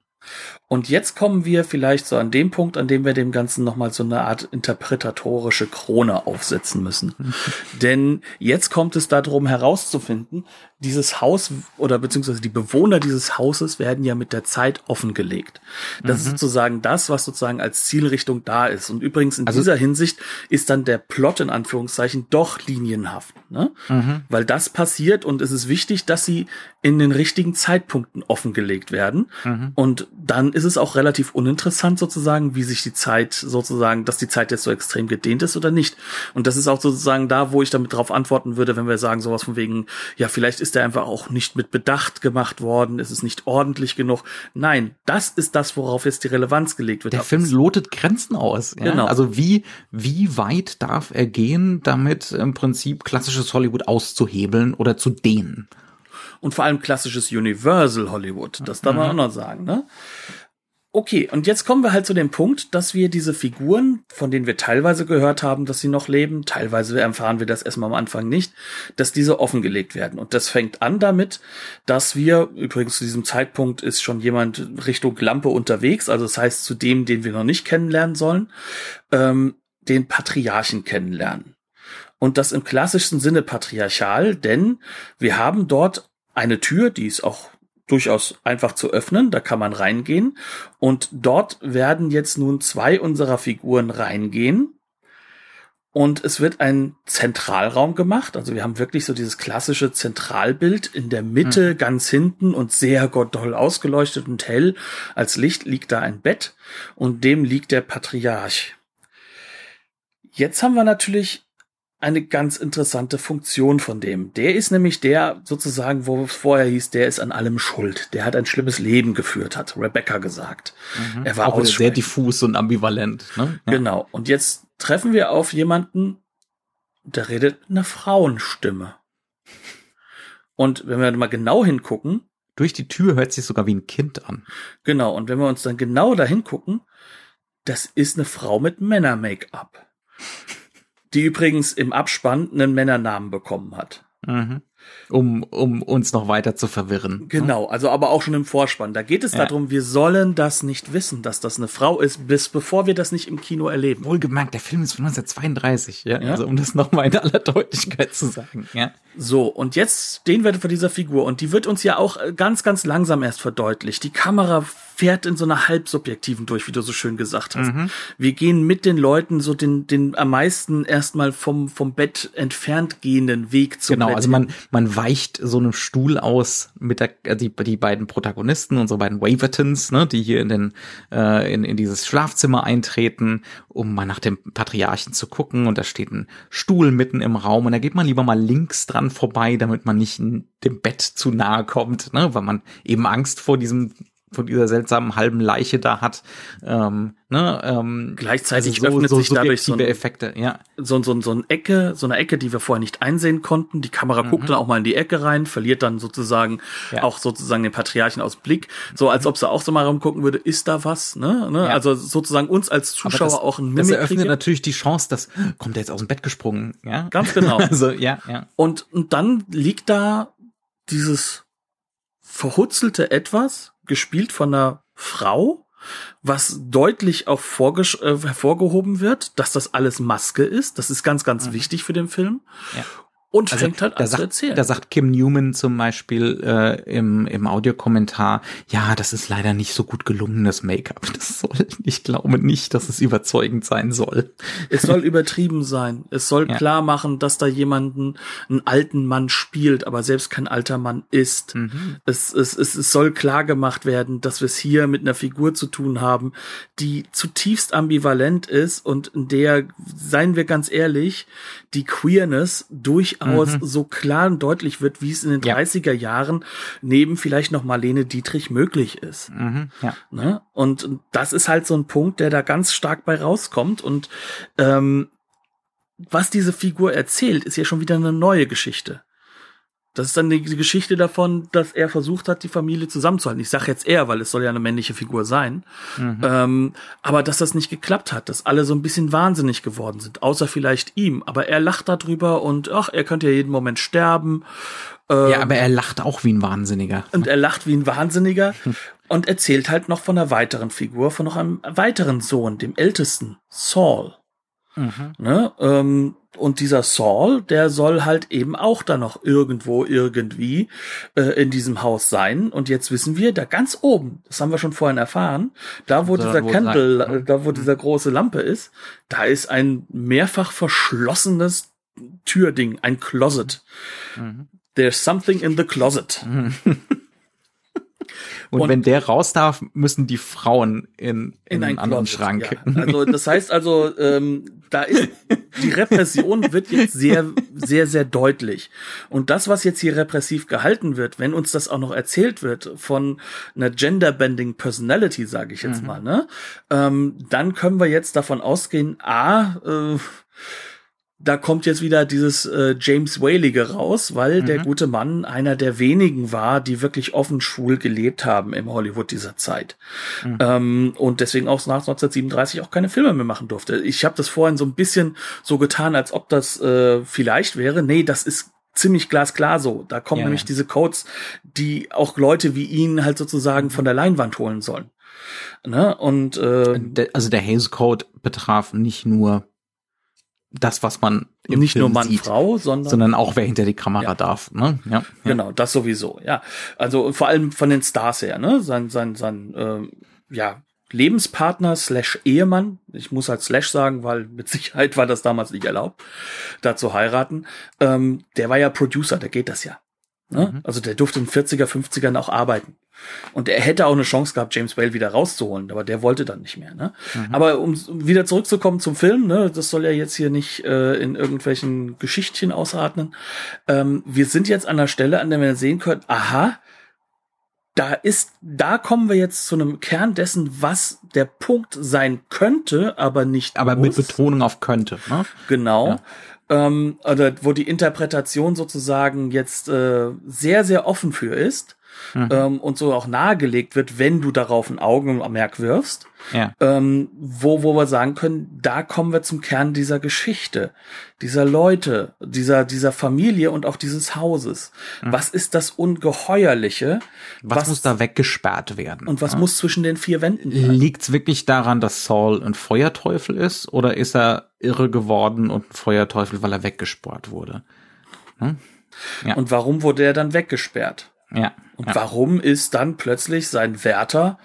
[SPEAKER 1] Und jetzt kommen wir vielleicht so an dem Punkt, an dem wir dem Ganzen nochmal so eine Art interpretatorische Krone aufsetzen müssen. *laughs* Denn jetzt kommt es darum herauszufinden, dieses Haus oder beziehungsweise die Bewohner dieses Hauses werden ja mit der Zeit offengelegt. Das mhm. ist sozusagen das, was sozusagen als Zielrichtung da ist. Und übrigens in also, dieser Hinsicht ist dann der Plot in Anführungszeichen doch linienhaft, ne? Mhm. Weil das passiert und es ist wichtig, dass sie in den richtigen Zeitpunkten offengelegt werden. Mhm. Und dann ist es auch relativ uninteressant sozusagen, wie sich die Zeit sozusagen, dass die Zeit jetzt so extrem gedehnt ist oder nicht. Und das ist auch sozusagen da, wo ich damit drauf antworten würde, wenn wir sagen sowas von wegen, ja, vielleicht ist der einfach auch nicht mit Bedacht gemacht worden, ist es nicht ordentlich genug. Nein, das ist das, worauf jetzt die Relevanz gelegt wird.
[SPEAKER 2] Der Film lotet Grenzen aus. Ja? Genau. Also wie, wie weit darf er gehen, damit im Prinzip klassisches Hollywood auszuhebeln oder zu dehnen?
[SPEAKER 1] Und vor allem klassisches Universal Hollywood, das darf man mhm. auch noch sagen, ne? Okay, und jetzt kommen wir halt zu dem Punkt, dass wir diese Figuren, von denen wir teilweise gehört haben, dass sie noch leben, teilweise erfahren wir das erstmal am Anfang nicht, dass diese offengelegt werden. Und das fängt an damit, dass wir, übrigens zu diesem Zeitpunkt ist schon jemand Richtung Lampe unterwegs, also das heißt zu dem, den wir noch nicht kennenlernen sollen, ähm, den Patriarchen kennenlernen. Und das im klassischsten Sinne patriarchal, denn wir haben dort eine Tür, die ist auch durchaus einfach zu öffnen, da kann man reingehen und dort werden jetzt nun zwei unserer Figuren reingehen und es wird ein Zentralraum gemacht. Also wir haben wirklich so dieses klassische Zentralbild in der Mitte, mhm. ganz hinten und sehr doll ausgeleuchtet und hell. Als Licht liegt da ein Bett und dem liegt der Patriarch. Jetzt haben wir natürlich eine ganz interessante Funktion von dem. Der ist nämlich der sozusagen, wo es vorher hieß, der ist an allem schuld. Der hat ein schlimmes Leben geführt, hat Rebecca gesagt.
[SPEAKER 2] Mhm. Er war auch sehr diffus und ambivalent. Ne?
[SPEAKER 1] Ja. Genau. Und jetzt treffen wir auf jemanden, der redet mit einer Frauenstimme. Und wenn wir mal genau hingucken.
[SPEAKER 2] Durch die Tür hört sich sogar wie ein Kind an.
[SPEAKER 1] Genau. Und wenn wir uns dann genau dahin gucken, das ist eine Frau mit Männer-Make-up die übrigens im Abspann einen Männernamen bekommen hat. Mhm.
[SPEAKER 2] um, um uns noch weiter zu verwirren.
[SPEAKER 1] Genau, also aber auch schon im Vorspann. Da geht es
[SPEAKER 2] Ja.
[SPEAKER 1] darum, wir sollen das nicht wissen, dass das eine Frau ist, bis bevor wir das nicht im Kino erleben.
[SPEAKER 2] Wohlgemerkt, der Film ist von 1932, ja.
[SPEAKER 1] Ja.
[SPEAKER 2] Also um das nochmal in aller Deutlichkeit zu sagen, ja.
[SPEAKER 1] So, und jetzt stehen wir vor dieser Figur und die wird uns ja auch äh, ganz, ganz langsam erst verdeutlicht. Die Kamera fährt in so einer halbsubjektiven durch, wie du so schön gesagt hast. Wir gehen mit den Leuten so den, den am meisten erstmal vom, vom Bett entfernt gehenden Weg zum
[SPEAKER 2] Genau,
[SPEAKER 1] Bett.
[SPEAKER 2] also man, man weicht so einem Stuhl aus mit der, äh, die, die beiden Protagonisten, unsere beiden Wavertons, ne, die hier in den, äh, in, in dieses Schlafzimmer eintreten, um mal nach dem Patriarchen zu gucken und da steht ein Stuhl mitten im Raum und da geht man lieber mal links dran vorbei, damit man nicht dem Bett zu nahe kommt, ne, weil man eben Angst vor diesem von dieser seltsamen halben Leiche da hat. Ähm, ne, ähm,
[SPEAKER 1] Gleichzeitig
[SPEAKER 2] also
[SPEAKER 1] öffnet sich dadurch so ein-
[SPEAKER 2] Effekte, ja.
[SPEAKER 1] so, so, so eine Ecke, so eine Ecke, die wir vorher nicht einsehen konnten. Die Kamera guckt dann auch mal in die Ecke rein, verliert dann sozusagen
[SPEAKER 2] Mhm. Ja.
[SPEAKER 1] auch sozusagen den Patriarchen aus Blick, so als ob sie auch so mal rumgucken würde, ist da was, ne? ne?
[SPEAKER 2] Ja.
[SPEAKER 1] Also sozusagen uns als Zuschauer
[SPEAKER 2] das,
[SPEAKER 1] auch ein
[SPEAKER 2] Das
[SPEAKER 1] Mimik
[SPEAKER 2] eröffnet
[SPEAKER 1] kriegen.
[SPEAKER 2] natürlich die Chance, dass kommt er jetzt aus dem Bett gesprungen, ja?
[SPEAKER 1] Ganz genau. *laughs*
[SPEAKER 2] Also ja, ja.
[SPEAKER 1] Und, und dann liegt da dieses verhutzelte Etwas, gespielt von einer Frau, was deutlich auch äh, hervorgehoben wird, dass das alles Maske ist. Das ist ganz, ganz wichtig für den Film.
[SPEAKER 2] Mhm. Ja.
[SPEAKER 1] Und
[SPEAKER 2] Also
[SPEAKER 1] fängt halt
[SPEAKER 2] da
[SPEAKER 1] an zu
[SPEAKER 2] sagt,
[SPEAKER 1] erzählen.
[SPEAKER 2] da sagt Kim Newman zum Beispiel äh, im, im Audiokommentar, ja, das ist leider nicht so gut gelungen, das Make-up. *laughs* Das soll, ich glaube nicht, dass es überzeugend sein soll.
[SPEAKER 1] Es soll übertrieben sein. Es soll
[SPEAKER 2] Ja.
[SPEAKER 1] klar machen, dass da jemanden, einen alten Mann spielt, aber selbst kein alter Mann ist.
[SPEAKER 2] Mhm.
[SPEAKER 1] Es, es, es, es soll klar gemacht werden, dass wir es hier mit einer Figur zu tun haben, die zutiefst ambivalent ist und in der, seien wir ganz ehrlich, die Queerness durchaus so klar und deutlich wird, wie es in den
[SPEAKER 2] Mhm. Ja.
[SPEAKER 1] 30er Jahren neben vielleicht noch Marlene Dietrich möglich ist.
[SPEAKER 2] Mhm. Ja.
[SPEAKER 1] Ne? Und das ist halt so ein Punkt, der da ganz stark bei rauskommt. Und ähm, was diese Figur erzählt, ist ja schon wieder eine neue Geschichte. Das ist dann die, Geschichte davon, dass er versucht hat, die Familie zusammenzuhalten. Ich sage jetzt er, weil es soll ja eine männliche Figur sein. Ähm, aber dass das nicht geklappt hat, dass alle so ein bisschen wahnsinnig geworden sind, außer vielleicht ihm. Aber er lacht darüber und ach, er könnte ja jeden Moment sterben.
[SPEAKER 2] ja, aber er lacht auch wie ein Wahnsinniger.
[SPEAKER 1] Und er lacht wie ein Wahnsinniger *laughs* und erzählt halt noch von einer weiteren Figur, von noch einem weiteren Sohn, dem ältesten, Saul. Ne? Ähm, und dieser Saul, der soll halt eben auch da noch irgendwo irgendwie äh, in diesem Haus sein. Und jetzt wissen wir, da ganz oben, das haben wir schon vorhin erfahren, da wo
[SPEAKER 2] Da,
[SPEAKER 1] dieser
[SPEAKER 2] wo
[SPEAKER 1] Candle,
[SPEAKER 2] sein-
[SPEAKER 1] äh, da wo dieser große Lampe ist, da ist ein mehrfach verschlossenes Türding, ein Closet. There's something in the closet. *laughs*
[SPEAKER 2] Und,
[SPEAKER 1] Und-
[SPEAKER 2] wenn der raus darf, müssen die Frauen in, in, einen anderen
[SPEAKER 1] Closet,
[SPEAKER 2] Schrank.
[SPEAKER 1] Ja. Also das heißt also, ähm, da ist die Repression wird jetzt sehr, sehr, sehr deutlich. Und das, was jetzt hier repressiv gehalten wird, wenn uns das auch noch erzählt wird von einer gender-bending Personality, sage ich jetzt mal, ne, ähm, dann können wir jetzt davon ausgehen, a, äh, da kommt jetzt wieder dieses äh, James Whalige raus, weil der gute Mann einer der wenigen war, die wirklich offen schwul gelebt haben im Hollywood dieser Zeit. Ähm, und deswegen auch nach 1937 auch keine Filme mehr machen durfte. Ich habe das vorhin so ein bisschen so getan, als ob das äh, vielleicht wäre. Nee, das ist ziemlich glasklar so. Da kommen
[SPEAKER 2] Ja,
[SPEAKER 1] nämlich
[SPEAKER 2] ja.
[SPEAKER 1] diese Codes, die auch Leute wie ihn halt sozusagen von der Leinwand holen sollen. Ne? Und äh,
[SPEAKER 2] Also der Haze Code betraf nicht nur das, was man im
[SPEAKER 1] nicht nur
[SPEAKER 2] Film
[SPEAKER 1] Mann,
[SPEAKER 2] sieht,
[SPEAKER 1] Frau, sondern
[SPEAKER 2] sondern auch wer hinter die Kamera
[SPEAKER 1] Ja.
[SPEAKER 2] darf. Ne? Ja. ja.
[SPEAKER 1] Genau, das sowieso, ja. Also vor allem von den Stars her, ne? Sein, sein, sein, ähm, ja, Lebenspartner slash Ehemann, ich muss halt slash sagen, weil mit *laughs* Sicherheit war das damals nicht erlaubt, da zu heiraten, ähm, der war ja Producer, der geht das ja. Ne? Also der durfte in den 40er, 50ern auch arbeiten. Und er hätte auch eine Chance gehabt, James Whale wieder rauszuholen, aber der wollte dann nicht mehr. Ne? Aber um um wieder zurückzukommen zum Film, ne, das soll ja jetzt hier nicht äh, in irgendwelchen Geschichtchen ausatmen. Ähm, wir sind jetzt an der Stelle, an der wir sehen können, aha, da ist, da kommen wir jetzt zu einem Kern dessen, was der Punkt sein könnte, aber nicht
[SPEAKER 2] Aber mit
[SPEAKER 1] muss.
[SPEAKER 2] Betonung auf könnte. Ne?
[SPEAKER 1] Genau. Ähm, oder wo die Interpretation sozusagen jetzt äh, sehr, sehr offen für ist. Mhm. ähm, und so auch nahegelegt wird, wenn du darauf ein Augenmerk wirfst.
[SPEAKER 2] Ja.
[SPEAKER 1] Ähm, wo, wo wir sagen können, da kommen wir zum Kern dieser Geschichte, dieser Leute, dieser, dieser Familie und auch dieses Hauses. Mhm. Was ist das Ungeheuerliche?
[SPEAKER 2] Was, was, muss da weggesperrt werden?
[SPEAKER 1] Und was ja? muss zwischen den vier Wänden
[SPEAKER 2] sein? Liegt's wirklich daran, dass Saul ein Feuerteufel ist oder ist er irre geworden und ein Feuerteufel, weil er weggesperrt wurde?
[SPEAKER 1] Hm? Ja. Und warum wurde er dann weggesperrt?
[SPEAKER 2] Ja.
[SPEAKER 1] Und
[SPEAKER 2] ja.
[SPEAKER 1] warum ist dann plötzlich sein Wärter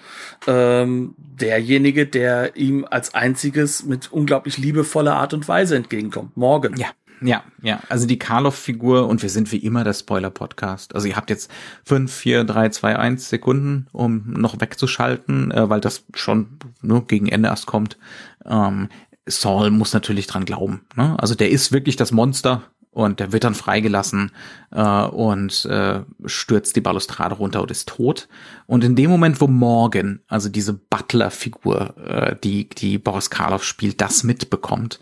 [SPEAKER 1] ähm, derjenige, der ihm als einziges mit unglaublich liebevoller Art und Weise entgegenkommt? Morgen.
[SPEAKER 2] Ja. Ja, ja, also die Karloff-Figur und wir sind wie immer der Spoiler-Podcast. Also ihr habt jetzt fünf, vier, drei, zwei, eins Sekunden, um noch wegzuschalten, äh, weil das schon nur gegen Ende erst kommt. Ähm, Saul muss natürlich dran glauben. Ne? Also der ist wirklich das Monster, und der wird dann freigelassen äh, und äh, stürzt die Balustrade runter und ist tot. Und in dem Moment, wo Morgan, also diese Butler-Figur, äh, die die Boris Karloff spielt, das mitbekommt,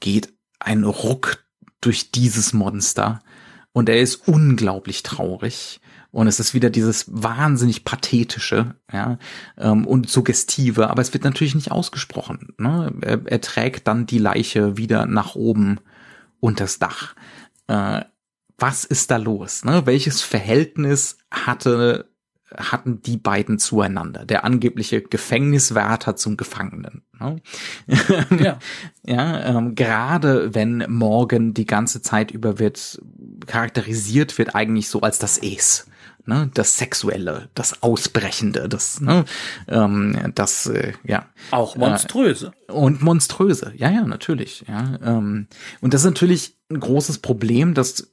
[SPEAKER 2] geht ein Ruck durch dieses Monster und er ist unglaublich traurig. Und es ist wieder dieses wahnsinnig pathetische, ja, ähm, und suggestive, aber es wird natürlich nicht ausgesprochen. Ne? Er, er trägt dann die Leiche wieder nach oben unters Dach. Äh, was ist da los? Ne? Welches Verhältnis hatte hatten die beiden zueinander, der angebliche Gefängniswärter zum Gefangenen. Ne? Ja, *laughs* ja ähm, gerade wenn Morgan die ganze Zeit über wird charakterisiert wird eigentlich so als das Es, ne? das Sexuelle, das Ausbrechende, das, ne? ähm, das, äh, ja.
[SPEAKER 1] Auch monströse.
[SPEAKER 2] Äh, und monströse, ja, ja, natürlich, ja. Ähm, und das ist natürlich ein großes Problem, dass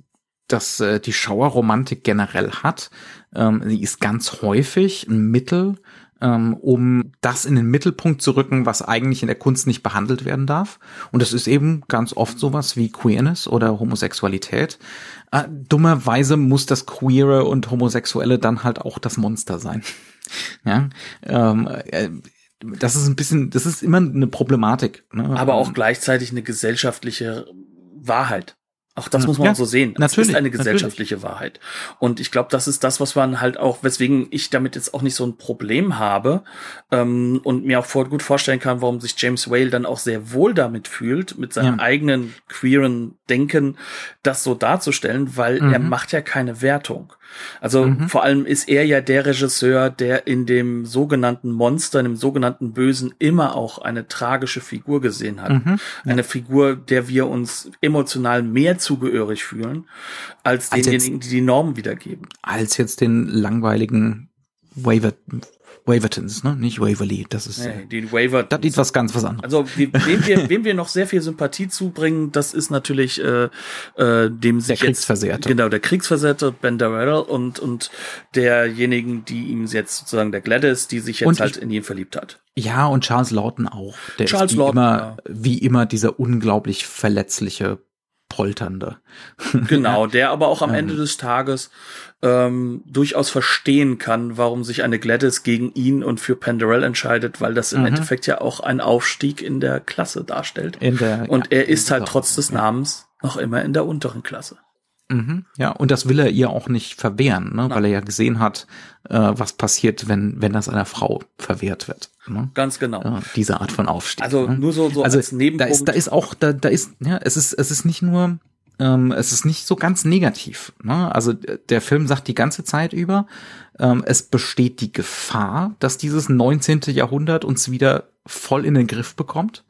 [SPEAKER 2] dass äh, die Schauerromantik generell hat. Ähm, sie ist ganz häufig ein Mittel, ähm, um das in den Mittelpunkt zu rücken, was eigentlich in der Kunst nicht behandelt werden darf. Und das ist eben ganz oft sowas wie Queerness oder Homosexualität. Äh, dummerweise muss das Queere und Homosexuelle dann halt auch das Monster sein. *laughs* ja, ähm, äh, das ist ein bisschen, das ist immer eine Problematik.
[SPEAKER 1] Ne? Aber auch gleichzeitig eine gesellschaftliche Wahrheit. Auch das muss man ja, auch so sehen.
[SPEAKER 2] Das ist
[SPEAKER 1] eine gesellschaftliche natürlich. Wahrheit. Und ich glaube, das ist das, was man halt auch, weswegen ich damit jetzt auch nicht so ein Problem habe ähm, und mir auch vor, gut vorstellen kann, warum sich James Whale dann auch sehr wohl damit fühlt, mit seinem ja. eigenen queeren Denken, das so darzustellen, weil mhm. er macht ja keine Wertung. Also mhm. vor allem ist er ja der Regisseur, der in dem sogenannten Monster, in dem sogenannten Bösen immer auch eine tragische Figur gesehen hat. Mhm. Eine Figur, der wir uns emotional mehr zugehörig fühlen, als, als denjenigen, die die Normen wiedergeben.
[SPEAKER 2] Als jetzt den langweiligen Waver Wavertons, ne? Nicht Waverly. Das ist
[SPEAKER 1] nee, die Waver.
[SPEAKER 2] Das ist was ganz was anderes.
[SPEAKER 1] Also *laughs* wem wir, wem wir noch sehr viel Sympathie zubringen, das ist natürlich äh, äh, dem
[SPEAKER 2] sich der Kriegsversehrte.
[SPEAKER 1] Jetzt, genau der Kriegsversehrte Ben Darrell und und derjenigen, die ihm jetzt sozusagen der Gladys, die sich jetzt und halt in ihn verliebt hat.
[SPEAKER 2] Ja und Charles Lawton auch.
[SPEAKER 1] Der Charles
[SPEAKER 2] ist wie
[SPEAKER 1] Lawton,
[SPEAKER 2] immer ja. wie immer dieser unglaublich verletzliche polternde. *laughs*
[SPEAKER 1] Genau, der aber auch am Ende des Tages ähm, durchaus verstehen kann, warum sich eine Gladys gegen ihn und für Penderell entscheidet, weil das im mhm. Endeffekt ja auch ein Aufstieg in der Klasse darstellt.
[SPEAKER 2] In der,
[SPEAKER 1] und er ist halt trotz des Namens noch immer in der unteren Klasse.
[SPEAKER 2] Mhm, ja, und das will er ihr auch nicht verwehren, ne? weil er ja gesehen hat, äh, was passiert, wenn, wenn das einer Frau verwehrt wird. Ne?
[SPEAKER 1] Ganz genau. Ja,
[SPEAKER 2] diese Art von Aufstieg.
[SPEAKER 1] Also
[SPEAKER 2] ne?
[SPEAKER 1] nur so, so
[SPEAKER 2] also als Nebenpunkt. Da ist, da ist auch, da, da ist, ja, es ist, es ist nicht nur, ähm, es ist nicht so ganz negativ. Ne? Also der Film sagt die ganze Zeit über, ähm, es besteht die Gefahr, dass dieses 19. Jahrhundert uns wieder voll in den Griff bekommt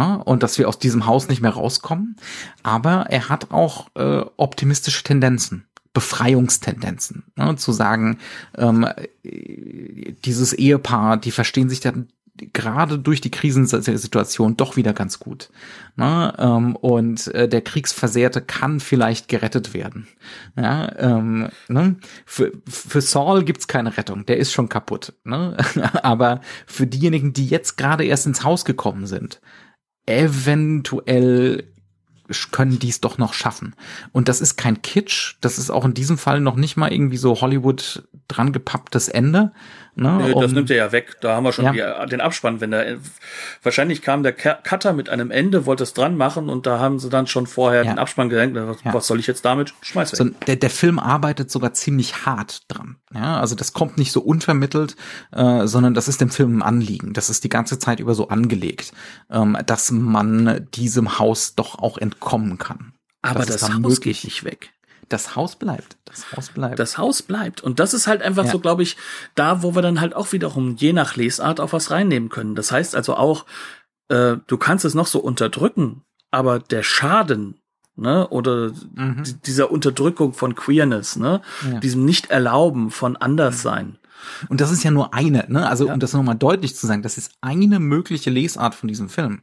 [SPEAKER 2] ne? und dass wir aus diesem Haus nicht mehr rauskommen. Aber er hat auch äh, optimistische Tendenzen. Befreiungstendenzen, ne? zu sagen, ähm, dieses Ehepaar, die verstehen sich dann gerade durch die Krisensituation doch wieder ganz gut. Ne? Ähm, und äh, der Kriegsversehrte kann vielleicht gerettet werden. Ja, ähm, ne? für, für Saul gibt's keine Rettung, der ist schon kaputt. Ne? *laughs* Aber für diejenigen, die jetzt gerade erst ins Haus gekommen sind, eventuell können dies doch noch schaffen. Und das ist kein Kitsch, das ist auch in diesem Fall noch nicht mal irgendwie so Hollywood dran gepapptes Ende, Ne,
[SPEAKER 1] Nee,
[SPEAKER 2] um,
[SPEAKER 1] das nimmt er ja weg. Da haben wir schon
[SPEAKER 2] Ja.
[SPEAKER 1] die, den Abspann. Wenn der, wahrscheinlich kam der Cutter mit einem Ende, wollte es dran machen und da haben sie dann schon vorher
[SPEAKER 2] Ja.
[SPEAKER 1] den Abspann gedenkt. Was,
[SPEAKER 2] Ja.
[SPEAKER 1] soll ich jetzt damit? Schmeiß weg.
[SPEAKER 2] so, der, der Film arbeitet sogar ziemlich hart dran. Ja, also das kommt nicht so unvermittelt, äh, sondern das ist dem Film ein Anliegen. Das ist die ganze Zeit über so angelegt, ähm, dass man diesem Haus doch auch entkommen kann.
[SPEAKER 1] Aber
[SPEAKER 2] das
[SPEAKER 1] das, Haus
[SPEAKER 2] möglich.
[SPEAKER 1] geht nicht weg.
[SPEAKER 2] Das Haus bleibt. Das Haus bleibt.
[SPEAKER 1] Das Haus bleibt. Und das ist halt einfach
[SPEAKER 2] Ja.
[SPEAKER 1] so, glaube ich, da, wo wir dann halt auch wiederum je nach Lesart auch was reinnehmen können. Das heißt also auch, äh, du kannst es noch so unterdrücken, aber der Schaden, ne, oder
[SPEAKER 2] Mhm.
[SPEAKER 1] die- dieser Unterdrückung von Queerness, ne,
[SPEAKER 2] Ja.
[SPEAKER 1] diesem Nicht-Erlauben von Anderssein.
[SPEAKER 2] Und das ist ja nur eine, ne? Also
[SPEAKER 1] Ja.
[SPEAKER 2] um das nochmal deutlich zu sagen, das ist eine mögliche Lesart von diesem Film.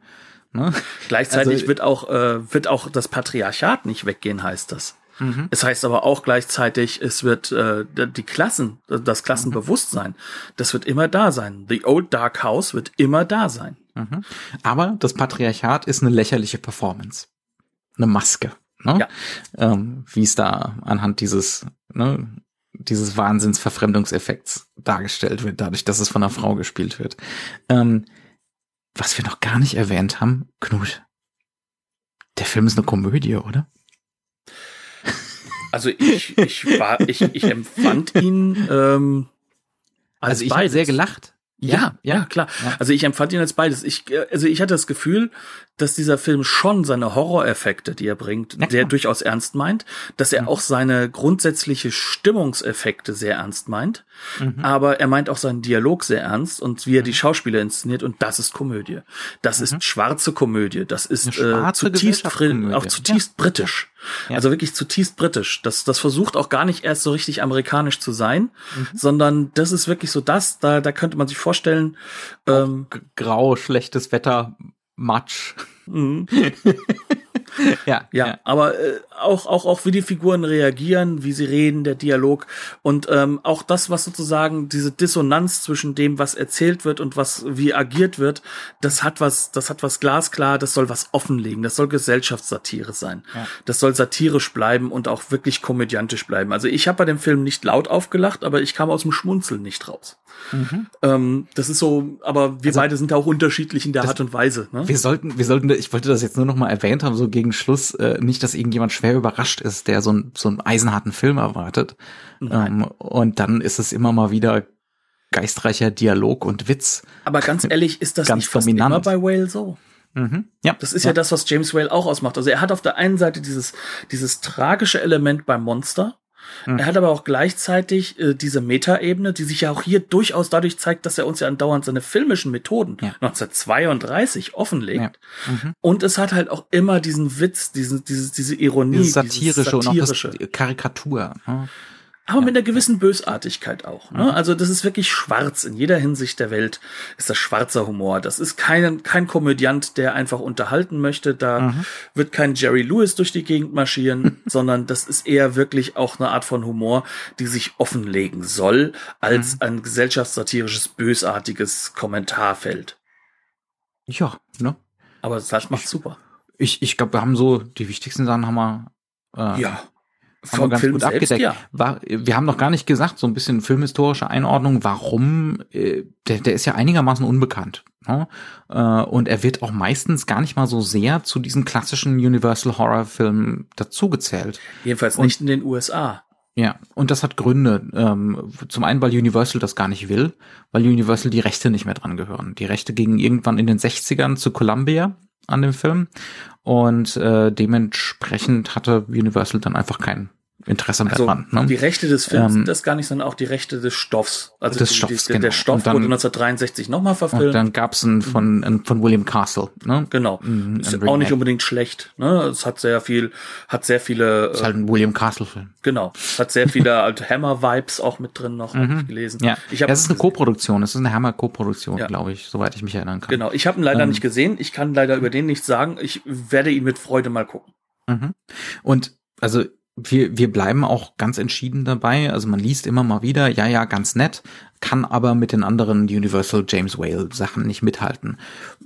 [SPEAKER 2] Ne?
[SPEAKER 1] Gleichzeitig
[SPEAKER 2] Also-
[SPEAKER 1] wird auch, äh, wird auch das Patriarchat nicht weggehen, heißt das.
[SPEAKER 2] Mhm.
[SPEAKER 1] Es heißt aber auch gleichzeitig, es wird äh, die Klassen, das Klassenbewusstsein, das wird immer da sein. The Old Dark House wird immer da sein.
[SPEAKER 2] Mhm. Aber das Patriarchat ist eine lächerliche Performance. Eine Maske. Ne?
[SPEAKER 1] Ja.
[SPEAKER 2] Ähm, Wie es da anhand dieses, ne, dieses Wahnsinnsverfremdungseffekts dargestellt wird, dadurch, dass es von einer Frau gespielt wird. Ähm, was wir noch gar nicht erwähnt haben, Knut, der Film ist eine Komödie, oder?
[SPEAKER 1] Also ich, ich war, ich, ich empfand ihn ähm, als
[SPEAKER 2] Also ich habe sehr gelacht.
[SPEAKER 1] Ja, ja,
[SPEAKER 2] ja,
[SPEAKER 1] klar.
[SPEAKER 2] ja.
[SPEAKER 1] Also ich empfand ihn als beides. Ich, äh, also ich hatte das Gefühl, dass dieser Film schon seine Horroreffekte, die er bringt, sehr durchaus ernst meint, dass er
[SPEAKER 2] Mhm.
[SPEAKER 1] auch seine grundsätzliche Stimmungseffekte sehr ernst meint,
[SPEAKER 2] Mhm.
[SPEAKER 1] aber er meint auch seinen Dialog sehr ernst und wie er die Schauspieler inszeniert und das ist Komödie. Das ist schwarze Komödie. Das ist
[SPEAKER 2] Mhm.
[SPEAKER 1] Äh, zutiefst auch zutiefst britisch.
[SPEAKER 2] Ja.
[SPEAKER 1] Also wirklich zutiefst britisch. Das, das versucht auch gar nicht erst so richtig amerikanisch zu sein,
[SPEAKER 2] Mhm.
[SPEAKER 1] sondern das ist wirklich so das, da, da könnte man sich vorstellen, ähm,
[SPEAKER 2] Grau, schlechtes Wetter, Matsch.
[SPEAKER 1] mhm. *laughs*
[SPEAKER 2] Ja,
[SPEAKER 1] Ja, aber äh, auch, auch, auch wie die Figuren reagieren, wie sie reden, der Dialog und ähm, auch das, was sozusagen diese Dissonanz zwischen dem, was erzählt wird und was wie agiert wird, das hat was, das hat was glasklar, das soll was offenlegen, das soll Gesellschaftssatire sein.
[SPEAKER 2] Ja.
[SPEAKER 1] Das soll satirisch bleiben und auch wirklich komödiantisch bleiben. Also ich habe bei dem Film nicht laut aufgelacht, aber ich kam aus dem Schmunzeln nicht raus.
[SPEAKER 2] Mhm.
[SPEAKER 1] Ähm, das ist so, aber wir
[SPEAKER 2] Also,
[SPEAKER 1] beide sind auch unterschiedlich in der Art und Weise. Ne?
[SPEAKER 2] Wir sollten, wir sollten, ich wollte das jetzt nur noch mal erwähnt haben, so gegen Schluss, äh, nicht, dass irgendjemand schwer überrascht ist, der so, ein, so einen eisenharten Film erwartet.
[SPEAKER 1] Nein.
[SPEAKER 2] Ähm, und dann ist es immer mal wieder geistreicher Dialog und Witz.
[SPEAKER 1] Aber ganz *laughs* ehrlich, ist das nicht fast
[SPEAKER 2] dominant.
[SPEAKER 1] immer bei Whale so?
[SPEAKER 2] Mhm. Ja,
[SPEAKER 1] Das ist ja. das, was James Whale auch ausmacht. Also er hat auf der einen Seite dieses, dieses tragische Element beim Monster.
[SPEAKER 2] Mhm.
[SPEAKER 1] Er hat aber auch gleichzeitig äh, diese Metaebene, die sich ja auch hier durchaus dadurch zeigt, dass er uns ja andauernd seine filmischen Methoden
[SPEAKER 2] Ja.
[SPEAKER 1] 1932 offenlegt.
[SPEAKER 2] Ja. Mhm.
[SPEAKER 1] Und es hat halt auch immer diesen Witz, diesen, diese, diese Ironie,
[SPEAKER 2] Dieses satirische, und auch
[SPEAKER 1] satirische.
[SPEAKER 2] das Karikatur. Ne?
[SPEAKER 1] Aber mit einer gewissen Bösartigkeit auch.
[SPEAKER 2] Mhm.
[SPEAKER 1] Ne? Also das ist wirklich schwarz. In jeder Hinsicht der Welt ist das schwarzer Humor. Das ist kein, kein Komödiant, der einfach unterhalten möchte. Da
[SPEAKER 2] Mhm.
[SPEAKER 1] wird kein Jerry Lewis durch die Gegend marschieren, *laughs* sondern das ist eher wirklich auch eine Art von Humor, die sich offenlegen soll, als
[SPEAKER 2] Mhm.
[SPEAKER 1] ein gesellschaftssatirisches, bösartiges Kommentarfeld.
[SPEAKER 2] Ja, ne?
[SPEAKER 1] Aber das macht super.
[SPEAKER 2] Ich, ich glaube, wir haben so die wichtigsten Sachen haben wir, äh,
[SPEAKER 1] Ja.
[SPEAKER 2] Haben wir ganz gut abgedeckt.
[SPEAKER 1] ja.
[SPEAKER 2] War, wir haben noch gar nicht gesagt, so ein bisschen filmhistorische Einordnung, warum, äh, der, der ist ja einigermaßen unbekannt. Ne? Äh, und er wird auch meistens gar nicht mal so sehr zu diesen klassischen Universal Horror Filmen dazugezählt.
[SPEAKER 1] Jedenfalls
[SPEAKER 2] Und-
[SPEAKER 1] nicht in den USA.
[SPEAKER 2] Ja, und das hat Gründe. Ähm, zum einen, weil Universal das gar nicht will, weil Universal die Rechte nicht mehr dran gehören. Die Rechte gingen irgendwann in den 60ern zu Columbia an dem Film und äh, dementsprechend hatte Universal dann einfach kein Interesse mehr
[SPEAKER 1] Also
[SPEAKER 2] dran. Ne?
[SPEAKER 1] die Rechte des Films
[SPEAKER 2] Ähm,
[SPEAKER 1] sind das gar nicht, sondern auch die Rechte des Stoffs. Also
[SPEAKER 2] Des
[SPEAKER 1] die,
[SPEAKER 2] Stoffs,
[SPEAKER 1] die, der
[SPEAKER 2] genau.
[SPEAKER 1] Stoff
[SPEAKER 2] Und dann-
[SPEAKER 1] wurde 1963 nochmal
[SPEAKER 2] Und
[SPEAKER 1] verfilmt.
[SPEAKER 2] dann gab's einen von, einen von William Castle. Ne?
[SPEAKER 1] genau.
[SPEAKER 2] Mhm,
[SPEAKER 1] Ist
[SPEAKER 2] ein
[SPEAKER 1] auch nicht unbedingt schlecht. Ne? Es hat sehr viel, hat sehr viele,
[SPEAKER 2] Ist halt ein William Castle-Film.
[SPEAKER 1] genau, es hat sehr viele alte Hammer-Vibes auch mit drin noch, hab ich gelesen.
[SPEAKER 2] Mhm. Ja,
[SPEAKER 1] ich habe
[SPEAKER 2] das ist eine Co-Produktion. Das ist eine Hammer-Co-Produktion,
[SPEAKER 1] Ja.
[SPEAKER 2] glaube ich, soweit ich mich erinnern kann.
[SPEAKER 1] Genau, ich habe ihn leider
[SPEAKER 2] Ähm,
[SPEAKER 1] nicht gesehen. Ich kann leider über den nichts sagen. Ich werde ihn mit Freude mal gucken.
[SPEAKER 2] Mhm. Und also wir, wir bleiben auch ganz entschieden dabei. Also man liest immer mal wieder, ja, ja, ganz nett, kann aber mit den anderen Universal James Whale Sachen nicht mithalten.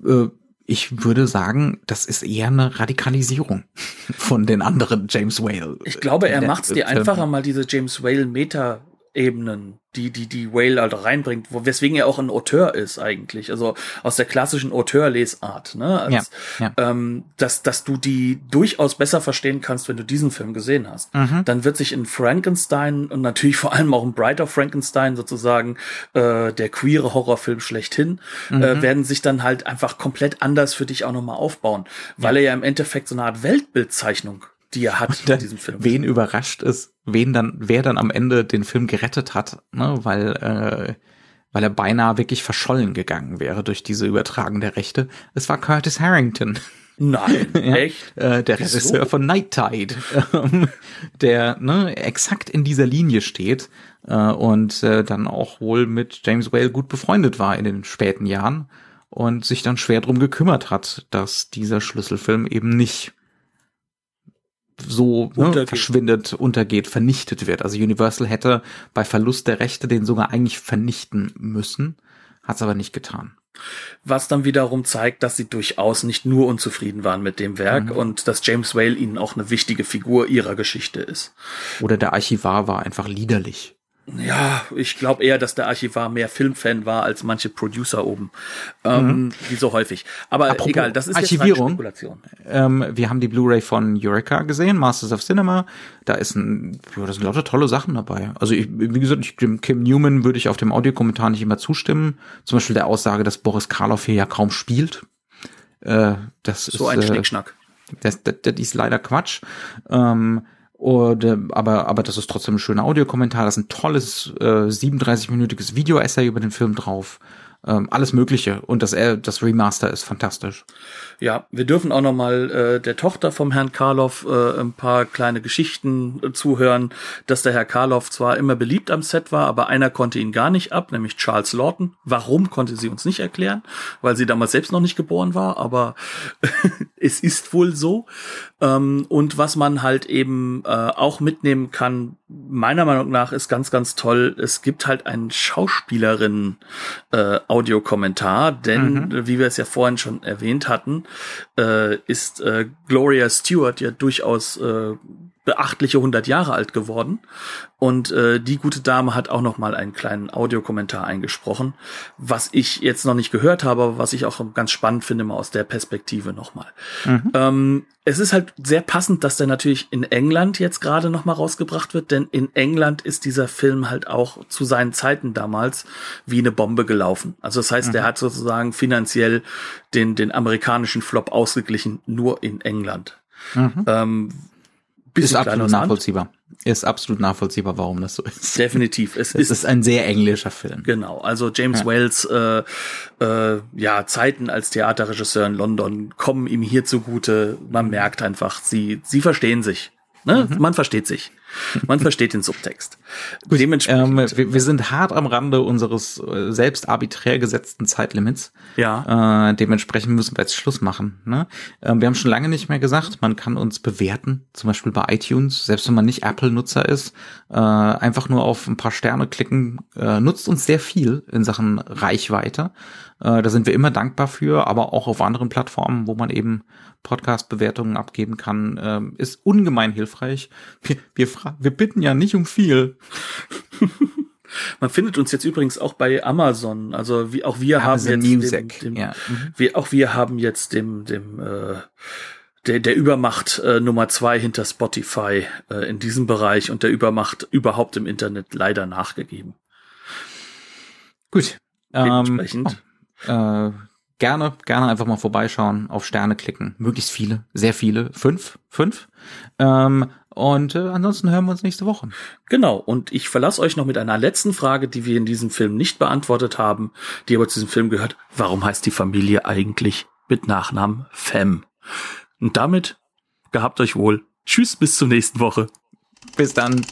[SPEAKER 2] Äh, ich würde sagen, das ist eher eine Radikalisierung *laughs* von den anderen James Whale.
[SPEAKER 1] Ich glaube, er macht es dir einfacher, mal diese James Whale Meta Humorebenen, die, die, die Whale halt reinbringt, wo, weswegen er auch ein Auteur ist eigentlich, also aus der klassischen Auteurlesart, ne? Als, ja, ja. Ähm, dass, dass du die durchaus besser verstehen kannst, wenn du diesen Film gesehen hast. Mhm. Dann wird sich in Frankenstein und natürlich *laughs* vor allem auch in Brighter Frankenstein sozusagen äh, der queere Horrorfilm schlechthin, äh, mhm. äh, werden sich dann halt einfach komplett anders für dich auch nochmal aufbauen, weil ja. er ja im Endeffekt so eine Art Weltbildzeichnung die er hat
[SPEAKER 2] in diesem Film. Wen überrascht ist, wen dann, wer dann am Ende den Film gerettet hat, ne, weil, äh, weil er beinahe wirklich verschollen gegangen wäre durch diese Übertragung der Rechte. Es war Curtis Harrington.
[SPEAKER 1] Nein, *laughs* ja, echt?
[SPEAKER 2] Äh, der Wieso? Regisseur von Night Tide, ähm, der ne, exakt in dieser Linie steht äh, und äh, dann auch wohl mit James Whale gut befreundet war in den späten Jahren und sich dann schwer drum gekümmert hat, dass dieser Schlüsselfilm eben nicht so ne, verschwindet, untergeht, vernichtet wird. Also Universal hätte bei Verlust der Rechte den sogar eigentlich vernichten müssen, hat es aber nicht getan.
[SPEAKER 1] Was dann wiederum zeigt, dass sie durchaus nicht nur unzufrieden waren mit dem Werk mhm. und dass James Whale ihnen auch eine wichtige Figur ihrer Geschichte ist.
[SPEAKER 2] Oder der Archivar war einfach liederlich.
[SPEAKER 1] Ja, ich glaube eher, dass der Archivar mehr Filmfan war als manche Producer oben. Ähm, mhm. Wie so häufig. Aber Apropos egal, das ist
[SPEAKER 2] Archivierung. Spekulation. Ähm, wir haben die Blu-ray von Eureka gesehen, Masters of Cinema. Da ist ein, ja, da sind lauter tolle Sachen dabei. Also ich, wie gesagt, ich, dem Kim Newman würde ich auf dem Audiokommentar nicht immer zustimmen. Zum Beispiel der Aussage, dass Boris Karloff hier ja kaum spielt. Äh, das
[SPEAKER 1] so ist, ein äh, Schnickschnack.
[SPEAKER 2] Das, das, das ist leider Quatsch. Ähm, oder, aber, aber das ist trotzdem ein schöner Audiokommentar. Das ist ein tolles äh, 37-minütiges Video-Essay über den Film drauf ähm, alles Mögliche. Und das, äh, das Remaster ist fantastisch.
[SPEAKER 1] Ja, wir dürfen auch noch mal äh, der Tochter vom Herrn Karloff äh, ein paar kleine Geschichten äh, zuhören, dass der Herr Karloff zwar immer beliebt am Set war, aber einer konnte ihn gar nicht ab, nämlich Charles Lawton. Warum konnte sie uns nicht erklären, weil sie damals selbst noch nicht geboren war, aber *laughs* es ist wohl so. Ähm, und was man halt eben äh, auch mitnehmen kann, meiner Meinung nach, ist ganz, ganz toll. Es gibt halt einen Schauspielerin äh, Audiokommentar, denn mhm. wie wir es ja vorhin schon erwähnt hatten, äh, ist äh, Gloria Stewart ja durchaus äh, beachtliche 100 Jahre alt geworden. Und äh, die gute Dame hat auch noch mal einen kleinen Audiokommentar eingesprochen, was ich jetzt noch nicht gehört habe, aber was ich auch ganz spannend finde, mal aus der Perspektive noch mal. Mhm. Ähm, es ist halt sehr passend, dass der natürlich in England jetzt gerade noch mal rausgebracht wird, denn in England ist dieser Film halt auch zu seinen Zeiten damals wie eine Bombe gelaufen. Also das heißt, mhm. der hat sozusagen finanziell den, den amerikanischen Flop ausgeglichen, nur in England. Mhm. Ähm,
[SPEAKER 2] ist absolut nachvollziehbar. Ist absolut nachvollziehbar, warum das so ist.
[SPEAKER 1] Definitiv.
[SPEAKER 2] Es, *laughs* es ist, ist, ein sehr englischer Film.
[SPEAKER 1] Genau. Also James ja. Wells äh, äh, ja Zeiten als Theaterregisseur in London kommen ihm hier zugute. Man merkt einfach, sie sie verstehen sich. Ne? Mhm. Man versteht sich. Man versteht den Subtext.
[SPEAKER 2] Gut, ähm, wir, wir, sind hart am Rande unseres äh, selbst arbiträr gesetzten Zeitlimits.
[SPEAKER 1] Ja.
[SPEAKER 2] Äh, dementsprechend müssen wir jetzt Schluss machen. Ne? Ähm, wir haben schon lange nicht mehr gesagt, man kann uns bewerten, zum Beispiel bei iTunes, selbst wenn man nicht Apple-Nutzer ist, äh, einfach nur auf ein paar Sterne klicken, äh, nutzt uns sehr viel in Sachen Reichweite. Äh, da sind wir immer dankbar für, aber auch auf anderen Plattformen, wo man eben Podcast-Bewertungen abgeben kann, äh, ist ungemein hilfreich. Wir, wir, wir bitten ja nicht um viel. *laughs*
[SPEAKER 1] Man findet uns jetzt übrigens auch bei Amazon. Also wie auch wir Amazon haben jetzt Music. dem, dem ja. mhm. wir, auch wir haben jetzt dem dem äh, der, der Übermacht äh, Nummer zwei hinter Spotify äh, in diesem Bereich und der Übermacht überhaupt im Internet leider nachgegeben.
[SPEAKER 2] Gut. Dementsprechend. Ähm, äh, gerne, gerne einfach mal vorbeischauen, auf Sterne klicken. Möglichst viele, sehr viele. Fünf, fünf. Ähm, und äh, ansonsten hören wir uns nächste Woche.
[SPEAKER 1] Genau. Und ich verlasse euch noch mit einer letzten Frage, die wir in diesem Film nicht beantwortet haben, die aber zu diesem Film gehört. Warum heißt die Familie eigentlich mit Nachnamen Fem? Und damit gehabt euch wohl. Tschüss, bis zur nächsten Woche.
[SPEAKER 2] Bis dann.